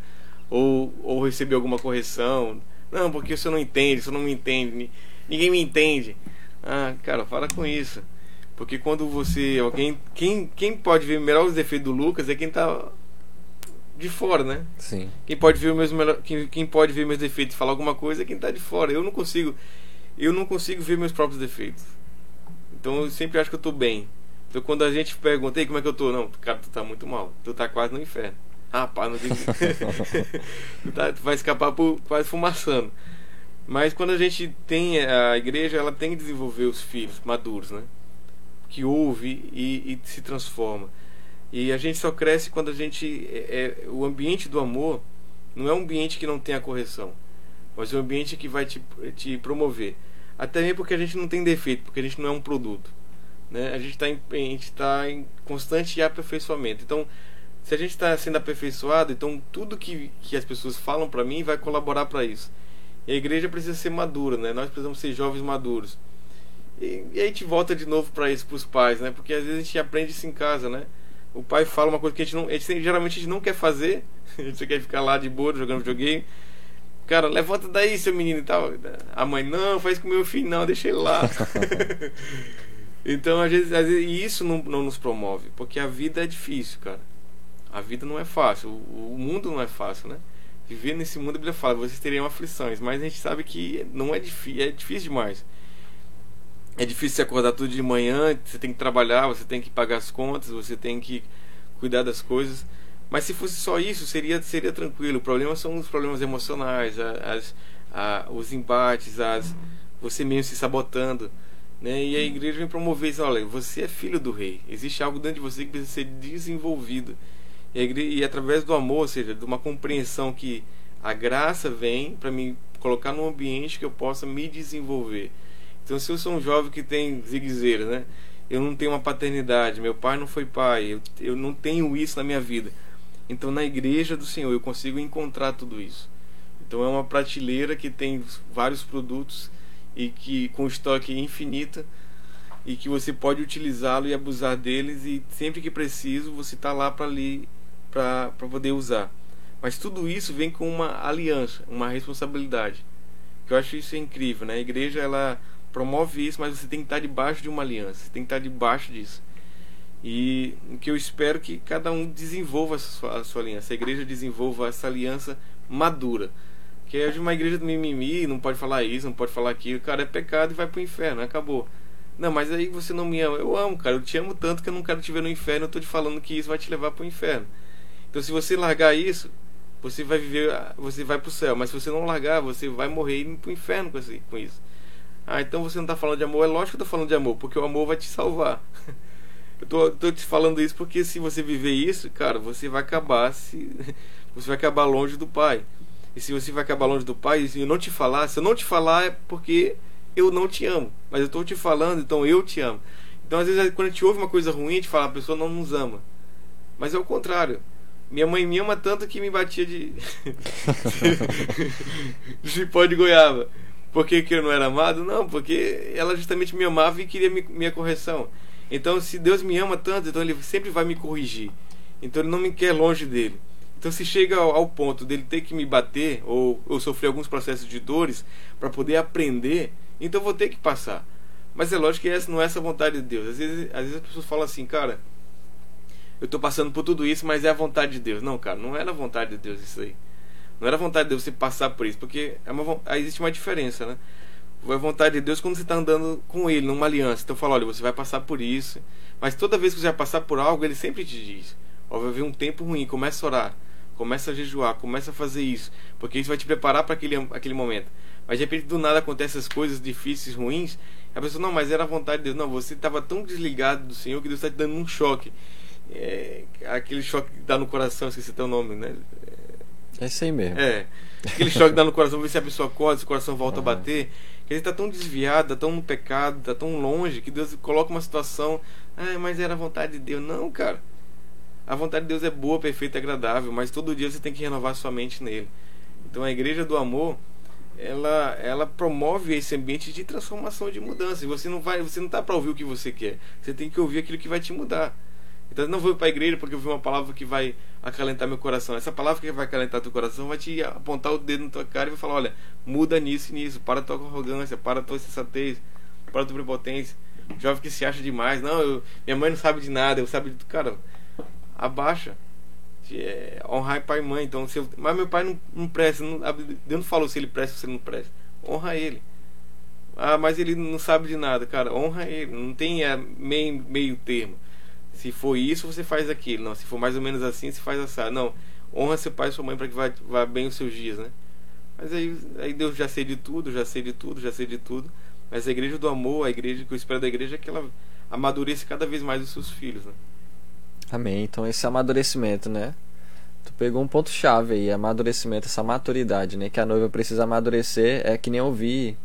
Speaker 2: ou, ou receber alguma correção. Não, porque você não entende, você não me entende, ninguém me entende. Ah, cara, fala com isso. Porque quando você. Alguém. Quem, quem pode ver melhor os defeitos do Lucas é quem tá de fora, né?
Speaker 1: Sim.
Speaker 2: Quem pode ver meus melhor, quem, quem pode ver meus defeitos e falar alguma coisa é quem tá de fora. Eu não consigo. Eu não consigo ver meus próprios defeitos. Então eu sempre acho que eu tô bem. Então quando a gente pergunta, Ei, como é que eu tô? Não, cara, tu tá muito mal. Tu tá quase no inferno. Rapaz, não digo. tu, tá, tu vai escapar por quase fumaçando. Mas quando a gente tem a igreja, ela tem que desenvolver os filhos maduros, né? Que ouve e, e se transforma. E a gente só cresce quando a gente. É, é, o ambiente do amor não é um ambiente que não tem a correção, mas é um ambiente que vai te, te promover. Até mesmo porque a gente não tem defeito, porque a gente não é um produto. Né? A gente está em, a gente tá em constante aperfeiçoamento. Então, se a gente está sendo aperfeiçoado, então tudo que, que as pessoas falam para mim vai colaborar para isso. E a igreja precisa ser madura, né? Nós precisamos ser jovens maduros. E, e a gente volta de novo para isso, para os pais, né? Porque às vezes a gente aprende isso em casa, né? O pai fala uma coisa que a gente não, a gente, geralmente a gente não quer fazer, a gente quer ficar lá de boa jogando videogame. Cara, levanta daí, seu menino e tal. A mãe, não, faz com meu filho, não, deixa ele lá. Então, às vezes, às vezes isso não, não nos promove, porque a vida é difícil, cara. A vida não é fácil, o, o mundo não é fácil, né? Viver nesse mundo, a Bíblia fala, vocês teriam aflições, mas a gente sabe que não é difícil, é difícil demais. É difícil se acordar tudo de manhã, você tem que trabalhar, você tem que pagar as contas, você tem que cuidar das coisas. Mas se fosse só isso, seria, seria tranquilo. O problema são os problemas emocionais, as, as, os embates, as, você mesmo se sabotando. Né? E a igreja vem promover isso, olha, você é filho do rei. Existe algo dentro de você que precisa ser desenvolvido. E, igreja, e através do amor, ou seja, de uma compreensão que a graça vem para me colocar num ambiente que eu possa me desenvolver. Então, se eu sou um jovem que tem ziguezeira, né? Eu não tenho uma paternidade, meu pai não foi pai, eu, eu não tenho isso na minha vida. Então, na igreja do Senhor, eu consigo encontrar tudo isso. Então, é uma prateleira que tem vários produtos e que com estoque infinito e que você pode utilizá-lo e abusar deles e sempre que preciso você está lá para ali para poder usar. Mas tudo isso vem com uma aliança, uma responsabilidade. Que eu acho isso incrível, né? A igreja ela promove isso, mas você tem que estar debaixo de uma aliança, você tem que estar debaixo disso. E o que eu espero que cada um desenvolva a sua, a sua aliança, a igreja desenvolva essa aliança madura que é de uma igreja do mimimi, não pode falar isso, não pode falar aquilo. Cara, é pecado e vai pro inferno, acabou. Não, mas aí você não me ama. Eu amo, cara. Eu te amo tanto que eu não quero te ver no inferno. Eu tô te falando que isso vai te levar pro inferno. Então, se você largar isso, você vai viver, você vai pro céu. Mas se você não largar, você vai morrer e ir pro inferno com isso. Ah, então você não tá falando de amor. É lógico que eu tô falando de amor, porque o amor vai te salvar. Eu tô, tô te falando isso porque se você viver isso, cara, você vai acabar se você vai acabar longe do Pai. E se você vai acabar longe do Pai, e eu não te falar, se eu não te falar é porque eu não te amo. Mas eu estou te falando, então eu te amo. Então, às vezes, quando a gente ouve uma coisa ruim, a gente fala, a pessoa não nos ama. Mas é o contrário. Minha mãe me ama tanto que me batia de. de cipó de goiaba. Por que, que eu não era amado? Não, porque ela justamente me amava e queria minha correção. Então, se Deus me ama tanto, então Ele sempre vai me corrigir. Então, Ele não me quer longe dele. Então, se chega ao, ponto dele ter que me bater ou, ou sofrer alguns processos de dores para poder aprender, então eu vou ter que passar. Mas é lógico que essa não é essa vontade de Deus. Às vezes, às vezes as pessoas falam assim, cara, eu estou passando por tudo isso, mas é a vontade de Deus. Não, cara, não era a vontade de Deus isso aí. Não era a vontade de Deus você passar por isso, porque é uma, existe uma diferença, né? É a vontade de Deus quando você está andando com Ele, numa aliança. Então fala, olha, você vai passar por isso. Mas toda vez que você vai passar por algo, Ele sempre te diz: Ó, vai haver um tempo ruim, começa a orar, começa a jejuar, começa a fazer isso. Porque isso vai te preparar para aquele, aquele momento. Mas de repente do nada acontecem essas coisas difíceis, ruins. A pessoa, não, mas era a vontade de Deus. Não, você estava tão desligado do Senhor que Deus está te dando um choque. É, aquele choque que dá no coração, esqueci teu nome, né?
Speaker 1: É isso aí mesmo.
Speaker 2: É. Aquele choque que dá no coração, ver se a pessoa acorda, se o coração volta uhum. a bater. Que ele está tão desviado, está tão no pecado, está tão longe, que Deus coloca uma situação. Ah, mas era a vontade de Deus. Não, cara. A vontade de Deus é boa, perfeita e agradável, mas todo dia você tem que renovar sua mente nele. Então a igreja do amor, ela, ela promove esse ambiente de transformação, de mudança. E você não vai, você não está para ouvir o que você quer. Você tem que ouvir aquilo que vai te mudar. Então não vou para a igreja porque eu uma palavra que vai acalentar meu coração. Essa palavra que vai acalentar teu coração vai te apontar o dedo na tua cara e vai falar: olha, muda nisso e nisso, para tua arrogância, para tua sensatez, para tua prepotência. Jovem que se acha demais, não, eu, minha mãe não sabe de nada, eu sabe de tudo. Cara, abaixa. É, honrar pai e mãe. Então, se eu, mas meu pai não, não presta. Não, Deus não falou se ele presta ou se ele não presta. Honra ele. Ah, mas ele não sabe de nada, cara. Honra ele. Não tem é, meio, meio termo. Se for isso, você faz aquilo. Não, se for mais ou menos assim, você faz assado. Não, honra seu pai e sua mãe para que vá, vá bem os seus dias, né? Mas aí, aí Deus já sei de tudo, já sei de tudo, já sei de tudo. Mas a igreja do amor, a igreja que eu espero da igreja é que ela amadureça cada vez mais os seus filhos, né?
Speaker 1: Amém. Então esse amadurecimento, né? Tu pegou um ponto chave aí, amadurecimento, essa maturidade, né? Que a noiva precisa amadurecer, é que nem eu vi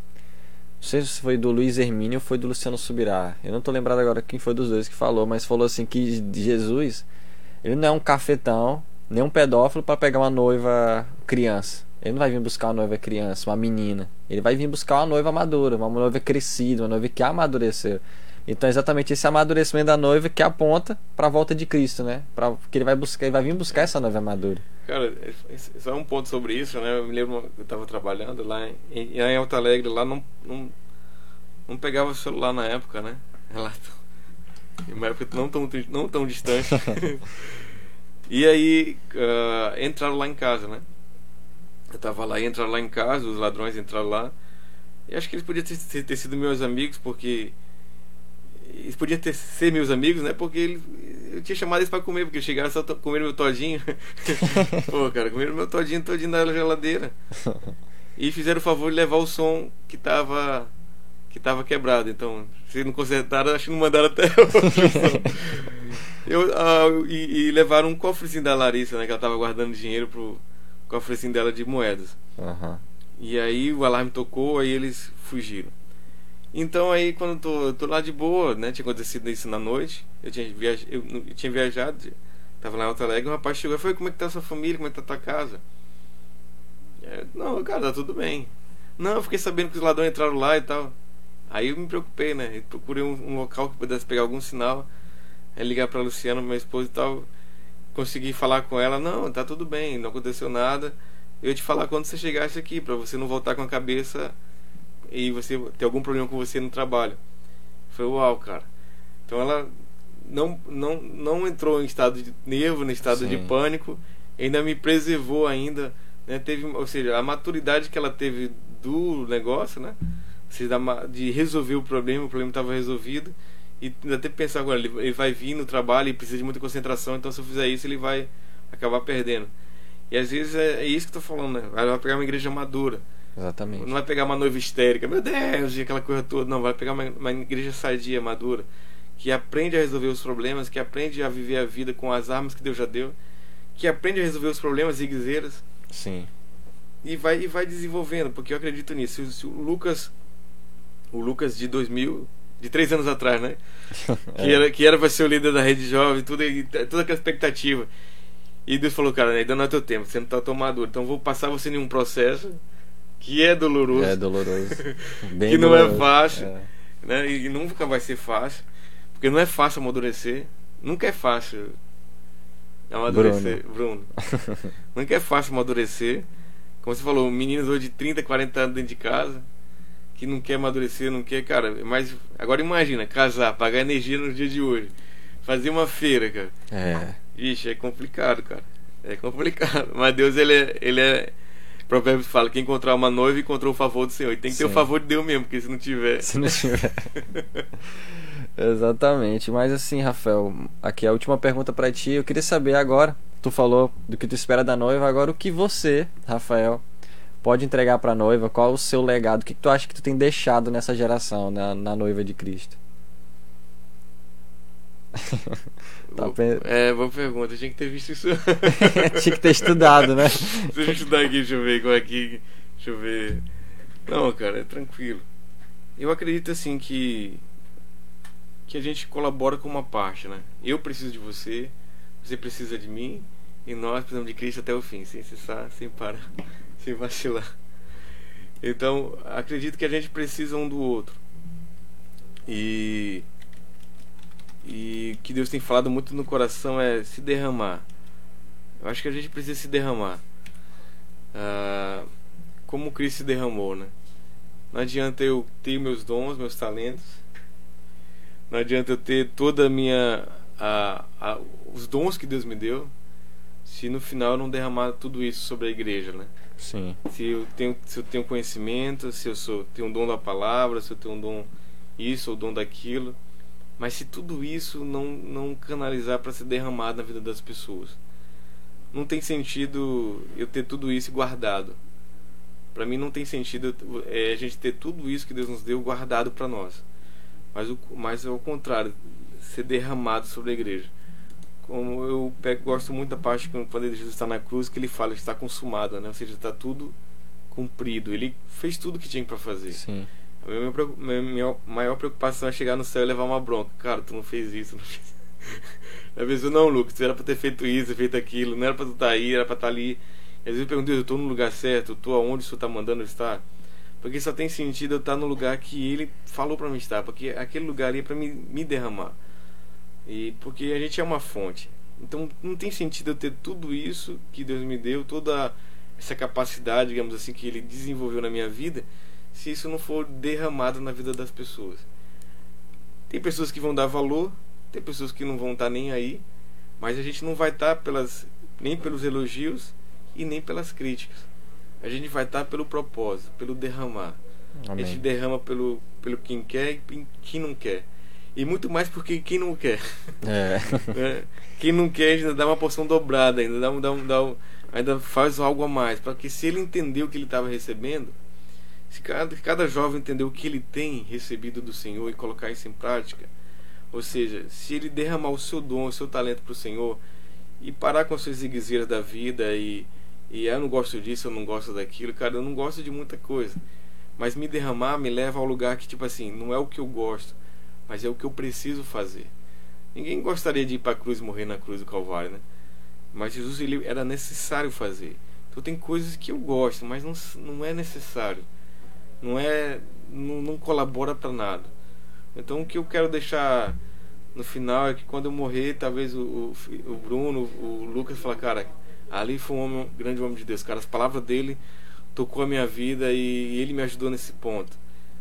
Speaker 1: não sei se foi do Luiz Hermínio ou foi do Luciano Subirá. Eu não tô lembrado agora quem foi dos dois que falou, mas falou assim que Jesus, ele não é um cafetão, nem um pedófilo para pegar uma noiva criança. Ele não vai vir buscar uma noiva criança, uma menina. Ele vai vir buscar uma noiva madura, uma noiva crescida, uma noiva que amadureceu. Então, é exatamente esse amadurecimento da noiva que aponta para a volta de Cristo, né? Para que ele vai buscar, ele vai vir buscar essa noiva madura.
Speaker 2: Cara, só um ponto sobre isso, né? Eu me lembro eu estava trabalhando lá em, em Alto Alegre, lá não, não, não pegava celular na época, né? Lá, uma época não tão, não tão distante. e aí uh, entraram lá em casa, né? Eu tava lá, entraram lá em casa, os ladrões entraram lá. E acho que eles podiam ter, ter sido meus amigos, porque eles podiam ter, ser meus amigos, né? Porque ele, eu tinha chamado eles pra comer, porque chegaram só comer meu todinho. Pô, cara, comeram meu todinho todinho na geladeira. E fizeram o favor de levar o som que tava que tava quebrado. Então, se não consertaram, acho que não mandaram até hoje. eu, ah, e, e, levaram um cofrezinho da Larissa, né? Que ela tava guardando dinheiro pro cofrezinho dela de moedas.
Speaker 1: Uhum.
Speaker 2: E aí o alarme tocou, aí eles fugiram. Então aí quando eu tô, eu tô lá de boa, né? Tinha acontecido isso na noite. Eu tinha, viaj... eu, eu tinha viajado, tava lá em Alto Alegre, um rapaz chegou e falou, como é que tá a sua família, como é que tá a tua casa? É, não, cara, tá tudo bem. Não, eu fiquei sabendo que os ladrões entraram lá e tal. Aí eu me preocupei, né? Eu procurei um, um local que pudesse pegar algum sinal. Aí ligar pra Luciana, minha esposa e tal. Consegui falar com ela, não, tá tudo bem, não aconteceu nada. Eu ia te falar quando você chegasse aqui, para você não voltar com a cabeça e você tem algum problema com você no trabalho. Foi uau, cara. Então ela não, não, não entrou em estado de nervo, em estado Sim. de pânico, ainda me preservou ainda, né? Teve, ou seja, a maturidade que ela teve do negócio, né? Seja, de resolver o problema, o problema estava resolvido e ainda tem que pensar agora, ele, vai vir no trabalho e precisa de muita concentração, então se eu fizer isso ele vai acabar perdendo. E às vezes é, é isso que eu tô falando, né? Vai pegar uma igreja madura
Speaker 1: Exatamente.
Speaker 2: Não vai pegar uma noiva histérica, meu Deus, e aquela coisa toda. Não, vai pegar uma, uma igreja sadia, madura, que aprende a resolver os problemas, que aprende a viver a vida com as armas que Deus já deu, que aprende a resolver os problemas e.
Speaker 1: Sim.
Speaker 2: E vai, e vai desenvolvendo, porque eu acredito nisso. Se, se o Lucas, o Lucas de 2000, de três anos atrás, né? é. Que era que era para ser o líder da rede jovem, tudo, e, toda aquela expectativa. E Deus falou, cara, ainda não é teu tempo, você não está tão maduro, então vou passar você em um processo que é doloroso.
Speaker 1: É doloroso.
Speaker 2: que não é doloroso. é fácil. É. Né? E nunca vai ser fácil. Porque não é fácil amadurecer. Nunca é fácil amadurecer, Bruno. Bruno. Nunca é fácil amadurecer. Como você falou, meninos hoje de 30, 40 anos dentro de casa, que não quer amadurecer, não quer, cara. Mas agora imagina, casar, pagar energia no dia de hoje. Fazer uma feira, cara.
Speaker 1: É.
Speaker 2: Ixi, é complicado, cara. É complicado. Mas Deus, ele é. Ele é Provérbios fala: quem encontrar uma noiva encontrou o favor do Senhor. E tem que Sim. ter o favor de Deus mesmo, porque se não tiver.
Speaker 1: Se não tiver. Exatamente. Mas assim, Rafael, aqui a última pergunta para ti. Eu queria saber agora. Tu falou do que tu espera da noiva. Agora, o que você, Rafael, pode entregar para a noiva? Qual o seu legado? O que, tu acha que tu tem deixado nessa geração, na, na noiva de Cristo?
Speaker 2: tá É, boa pergunta. tinha que ter visto isso.
Speaker 1: tinha que ter estudado, né?
Speaker 2: Deixa eu estudar aqui, deixa eu ver qual é aqui. Deixa eu ver. Não, cara, é tranquilo. Eu acredito assim que que a gente colabora com uma parte, né? Eu preciso de você, você precisa de mim e nós precisamos de Cristo até o fim, sem cessar, sem parar, sem vacilar. Então, acredito que a gente precisa um do outro. E e que Deus tem falado muito no coração é se derramar. Eu acho que a gente precisa se derramar. Ah, como Cristo se derramou, né? Não adianta eu ter meus dons, meus talentos. Não adianta eu ter toda a minha a, a, os dons que Deus me deu, se no final eu não derramar tudo isso sobre a igreja, né?
Speaker 1: Sim.
Speaker 2: Se eu tenho se eu tenho conhecimento, se eu sou tenho um dom da palavra, se eu tenho um dom isso ou dom daquilo, mas se tudo isso não, não canalizar para ser derramado na vida das pessoas, não tem sentido eu ter tudo isso guardado. Para mim não tem sentido é, a gente ter tudo isso que Deus nos deu guardado para nós. Mas, o, mas ao contrário, ser derramado sobre a igreja. Como eu pego, gosto muito da parte quando Jesus está na cruz, que ele fala que está consumado, né? ou seja, está tudo cumprido. Ele fez tudo o que tinha para fazer.
Speaker 1: Sim.
Speaker 2: A minha, minha, maior preocupação é chegar no céu e levar uma bronca. Cara, tu não fez isso, não fez Às vezes, não, Lucas, tu era pra ter feito isso, feito aquilo, não era pra tu estar tá aí, era pra estar tá ali. Às vezes eu pergunto, eu tô no lugar certo, eu tô aonde o senhor tá mandando eu estar? Porque só tem sentido eu estar no lugar que ele falou para mim estar, porque aquele lugar ali é para me, me derramar. E porque a gente é uma fonte. Então não tem sentido eu ter tudo isso que Deus me deu, toda essa capacidade, digamos assim, que ele desenvolveu na minha vida, se isso não for derramado na vida das pessoas. Tem pessoas que vão dar valor, tem pessoas que não vão estar nem aí, mas a gente não vai estar pelas, nem pelos elogios e nem pelas críticas. A gente vai estar pelo propósito, pelo derramar. Amém. A gente derrama pelo, pelo quem quer e quem não quer. E muito mais porque quem não quer.
Speaker 1: É.
Speaker 2: é. Quem não quer ainda dá uma porção dobrada, ainda dá, dá, dá, ainda faz algo a mais. Para que se ele entender o que ele estava recebendo, se cada, cada jovem entender o que ele tem recebido do Senhor e colocar isso em prática, ou seja, se ele derramar o seu dom, o seu talento para o Senhor e parar com as suas ziguezeiras da vida e, e ah, eu não gosto disso, eu não gosto daquilo, cara, eu não gosto de muita coisa. Mas me derramar me leva ao lugar que, tipo assim, não é o que eu gosto, mas é o que eu preciso fazer. Ninguém gostaria de ir para a cruz morrer na cruz do Calvário, né? Mas Jesus ele era necessário fazer. Então tem coisas que eu gosto, mas não, não é necessário não é não, não colabora para nada. Então o que eu quero deixar no final é que quando eu morrer, talvez o, o, o Bruno, o Lucas fala, cara, ali foi um homem, um grande homem de Deus, cara, as palavras dele tocou a minha vida e ele me ajudou nesse ponto.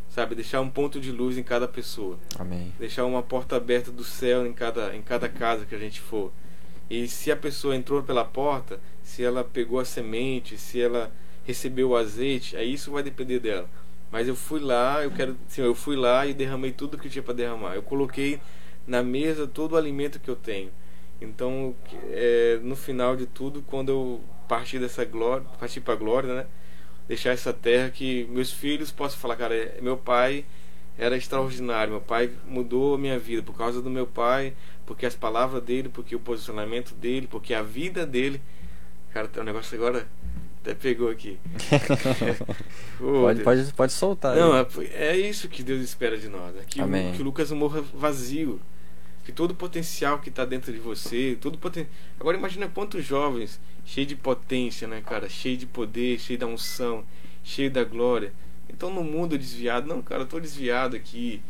Speaker 2: Sabe, deixar um ponto de luz em cada pessoa.
Speaker 1: Amém.
Speaker 2: Deixar uma porta aberta do céu em cada em cada casa que a gente for. E se a pessoa entrou pela porta, se ela pegou a semente, se ela recebeu o azeite, aí isso vai depender dela. Mas eu fui lá, eu quero, sim, eu fui lá e derramei tudo que tinha para derramar. Eu coloquei na mesa todo o alimento que eu tenho. Então, é, no final de tudo, quando eu partir dessa glória, partir para a glória, né? Deixar essa terra que meus filhos possam falar, cara, é, meu pai era extraordinário, meu pai mudou a minha vida por causa do meu pai, porque as palavras dele, porque o posicionamento dele, porque a vida dele. Cara, um negócio agora até pegou aqui.
Speaker 1: pode, pode, pode soltar.
Speaker 2: Não, é, é, isso que Deus espera de nós. É que, o, que o Lucas morra vazio. Que todo o potencial que está dentro de você, todo poten... Agora imagina quantos jovens cheios de potência, né, cara? Cheio de poder, cheio da unção, cheio da glória. Então no mundo desviado, não, cara, eu tô desviado aqui.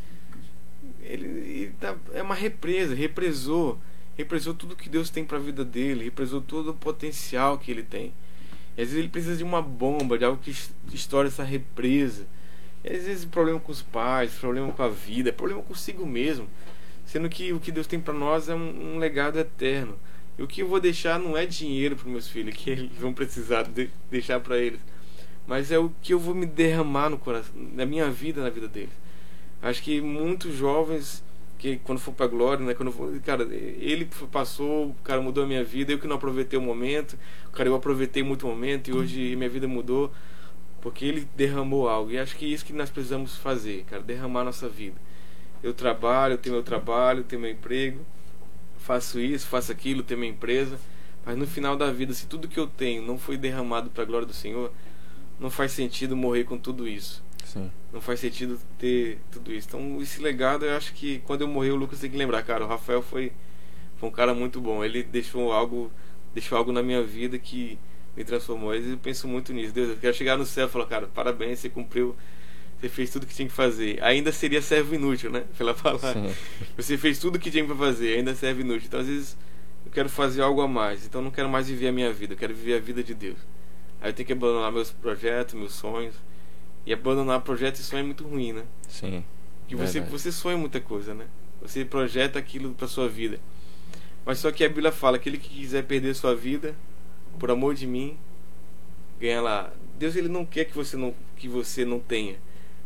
Speaker 2: ele, ele tá, é uma represa, represou, represou tudo que Deus tem para a vida dele, represou todo o potencial que ele tem. Às vezes ele precisa de uma bomba, de algo que estoure essa represa. E às vezes problema com os pais, problema com a vida, problema consigo mesmo. Sendo que o que Deus tem para nós é um, um, legado eterno. E o que eu vou deixar não é dinheiro para meus filhos, que eles vão precisar de, deixar para eles. Mas é o que eu vou me derramar no coração, na minha vida, na vida deles. Acho que muitos jovens que quando for para glória, né, quando for, cara, ele passou, o cara mudou a minha vida, eu que não aproveitei o momento, cara, eu aproveitei muito o momento e hoje minha vida mudou porque ele derramou algo. E acho que é isso que nós precisamos fazer, cara, derramar nossa vida. Eu trabalho, eu tenho meu trabalho, tenho meu emprego, faço isso, faço aquilo, tenho minha empresa, mas no final da vida, se tudo que eu tenho não foi derramado para a glória do Senhor, não faz sentido morrer com tudo isso.
Speaker 1: Sim.
Speaker 2: Não faz sentido ter tudo isso. Então, esse legado, eu acho que quando eu morrer, o Lucas tem que lembrar, cara, o Rafael foi, foi um cara muito bom. Ele deixou algo, deixou algo na minha vida que me transformou. Eu penso muito nisso. Deus, eu quero chegar no céu e falar, cara, parabéns, você cumpriu, você fez tudo que tinha que fazer. Ainda seria servo inútil, né? Pela palavra. Sim. Você fez tudo que tinha para fazer, ainda serve inútil. Então, às vezes, eu quero fazer algo a mais. Então, eu não quero mais viver a minha vida, eu quero viver a vida de Deus. Aí eu tenho que abandonar meus projetos, meus sonhos. E abandonar projetos e sonho é muito ruim, né?
Speaker 1: Sim.
Speaker 2: Que você, você sonha muita coisa, né? Você projeta aquilo para sua vida. Mas só que a Bíblia fala: aquele que quiser perder sua vida, por amor de mim, ganha lá. Deus ele não quer que você não, que você não tenha,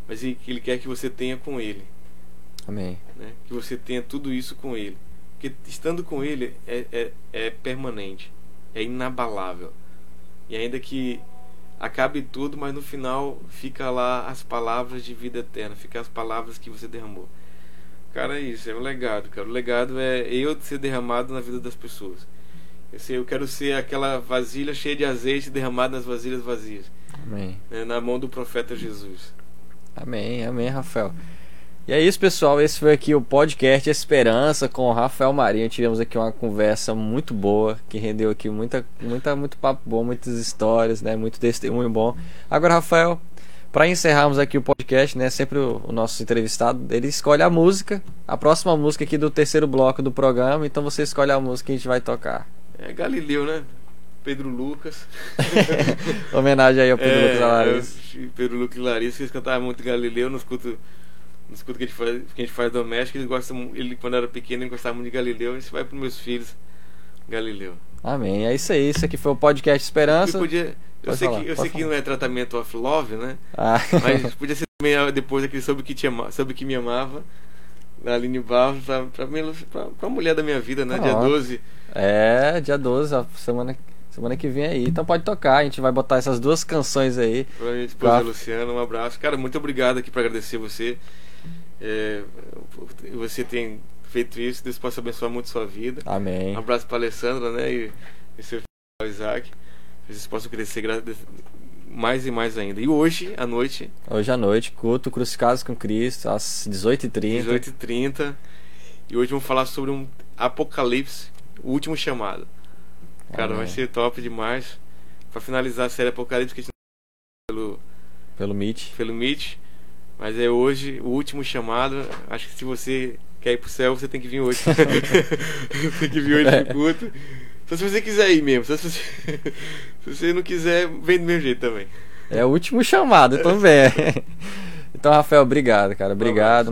Speaker 2: mas ele, ele quer que você tenha com Ele.
Speaker 1: Amém.
Speaker 2: Né? Que você tenha tudo isso com Ele. Porque estando com Ele é, é, é permanente, é inabalável. E ainda que acabe tudo, mas no final fica lá as palavras de vida eterna, fica as palavras que você derramou. Cara, é isso, é o legado, cara. O legado é eu ser derramado na vida das pessoas. Eu, sei, eu quero ser aquela vasilha cheia de azeite derramada nas vasilhas vazias.
Speaker 1: Amém.
Speaker 2: Né, na mão do profeta Jesus.
Speaker 1: Amém, amém, Rafael. E é isso, pessoal. Esse foi aqui o podcast Esperança com o Rafael Marinho. Tivemos aqui uma conversa muito boa, que rendeu aqui muita, muita, muito papo bom, muitas histórias, né? Muito testemunho bom. Agora, Rafael, para encerrarmos aqui o podcast, né? Sempre o, o, nosso entrevistado ele escolhe a música, a próxima música aqui do terceiro bloco do programa. Então você escolhe a música que a gente vai tocar.
Speaker 2: É Galileu, né? Pedro Lucas.
Speaker 1: Homenagem aí ao Pedro é, Lucas e
Speaker 2: Larissa. Pedro Lucas e Larissa, eles cantavam muito Galileu, não escuto no escudo que a gente faz, que a gente faz doméstico, ele gosta, ele quando era pequeno ele gostava muito de Galileu, isso vai para meus filhos. Galileu.
Speaker 1: Amém. É isso aí. Isso aqui foi o podcast Esperança.
Speaker 2: Eu, podia, eu sei, que, eu sei que não é tratamento of love, né? Ah. Mas podia ser também ah, depois aquele sobre que te ama, sobre que me amava. Da Aline Barros, pra, pra, pra, pra mulher da minha vida, né? Ah, dia 12.
Speaker 1: É, dia 12, a semana Semana que vem aí. Então pode tocar, a gente vai botar essas duas canções aí.
Speaker 2: Pra minha esposa pra... Luciana, um abraço. Cara, muito obrigado aqui para agradecer você. É, você tem feito isso, Deus possa abençoar muito sua vida.
Speaker 1: Amém.
Speaker 2: Um abraço para Alessandra, né? E, e seu filho Isaac. Vocês possam crescer mais e mais ainda. E hoje à noite.
Speaker 1: Hoje à noite, culto Crucificados com Cristo, às 18h30.
Speaker 2: 18h30. E hoje vamos falar sobre um Apocalipse, o último chamado. Cara, Amém. vai ser top demais. Para finalizar a série Apocalipse que a gente pelo
Speaker 1: pelo Meet.
Speaker 2: Pelo Meet. Mas é hoje o último chamado. Acho que se você quer ir pro céu, você tem que vir hoje. tem que vir hoje é. pro culto. Só se você quiser ir mesmo. Só se você, se você não quiser, vem do meu jeito também.
Speaker 1: É o último chamado também. então, Rafael, obrigado, cara. Obrigado.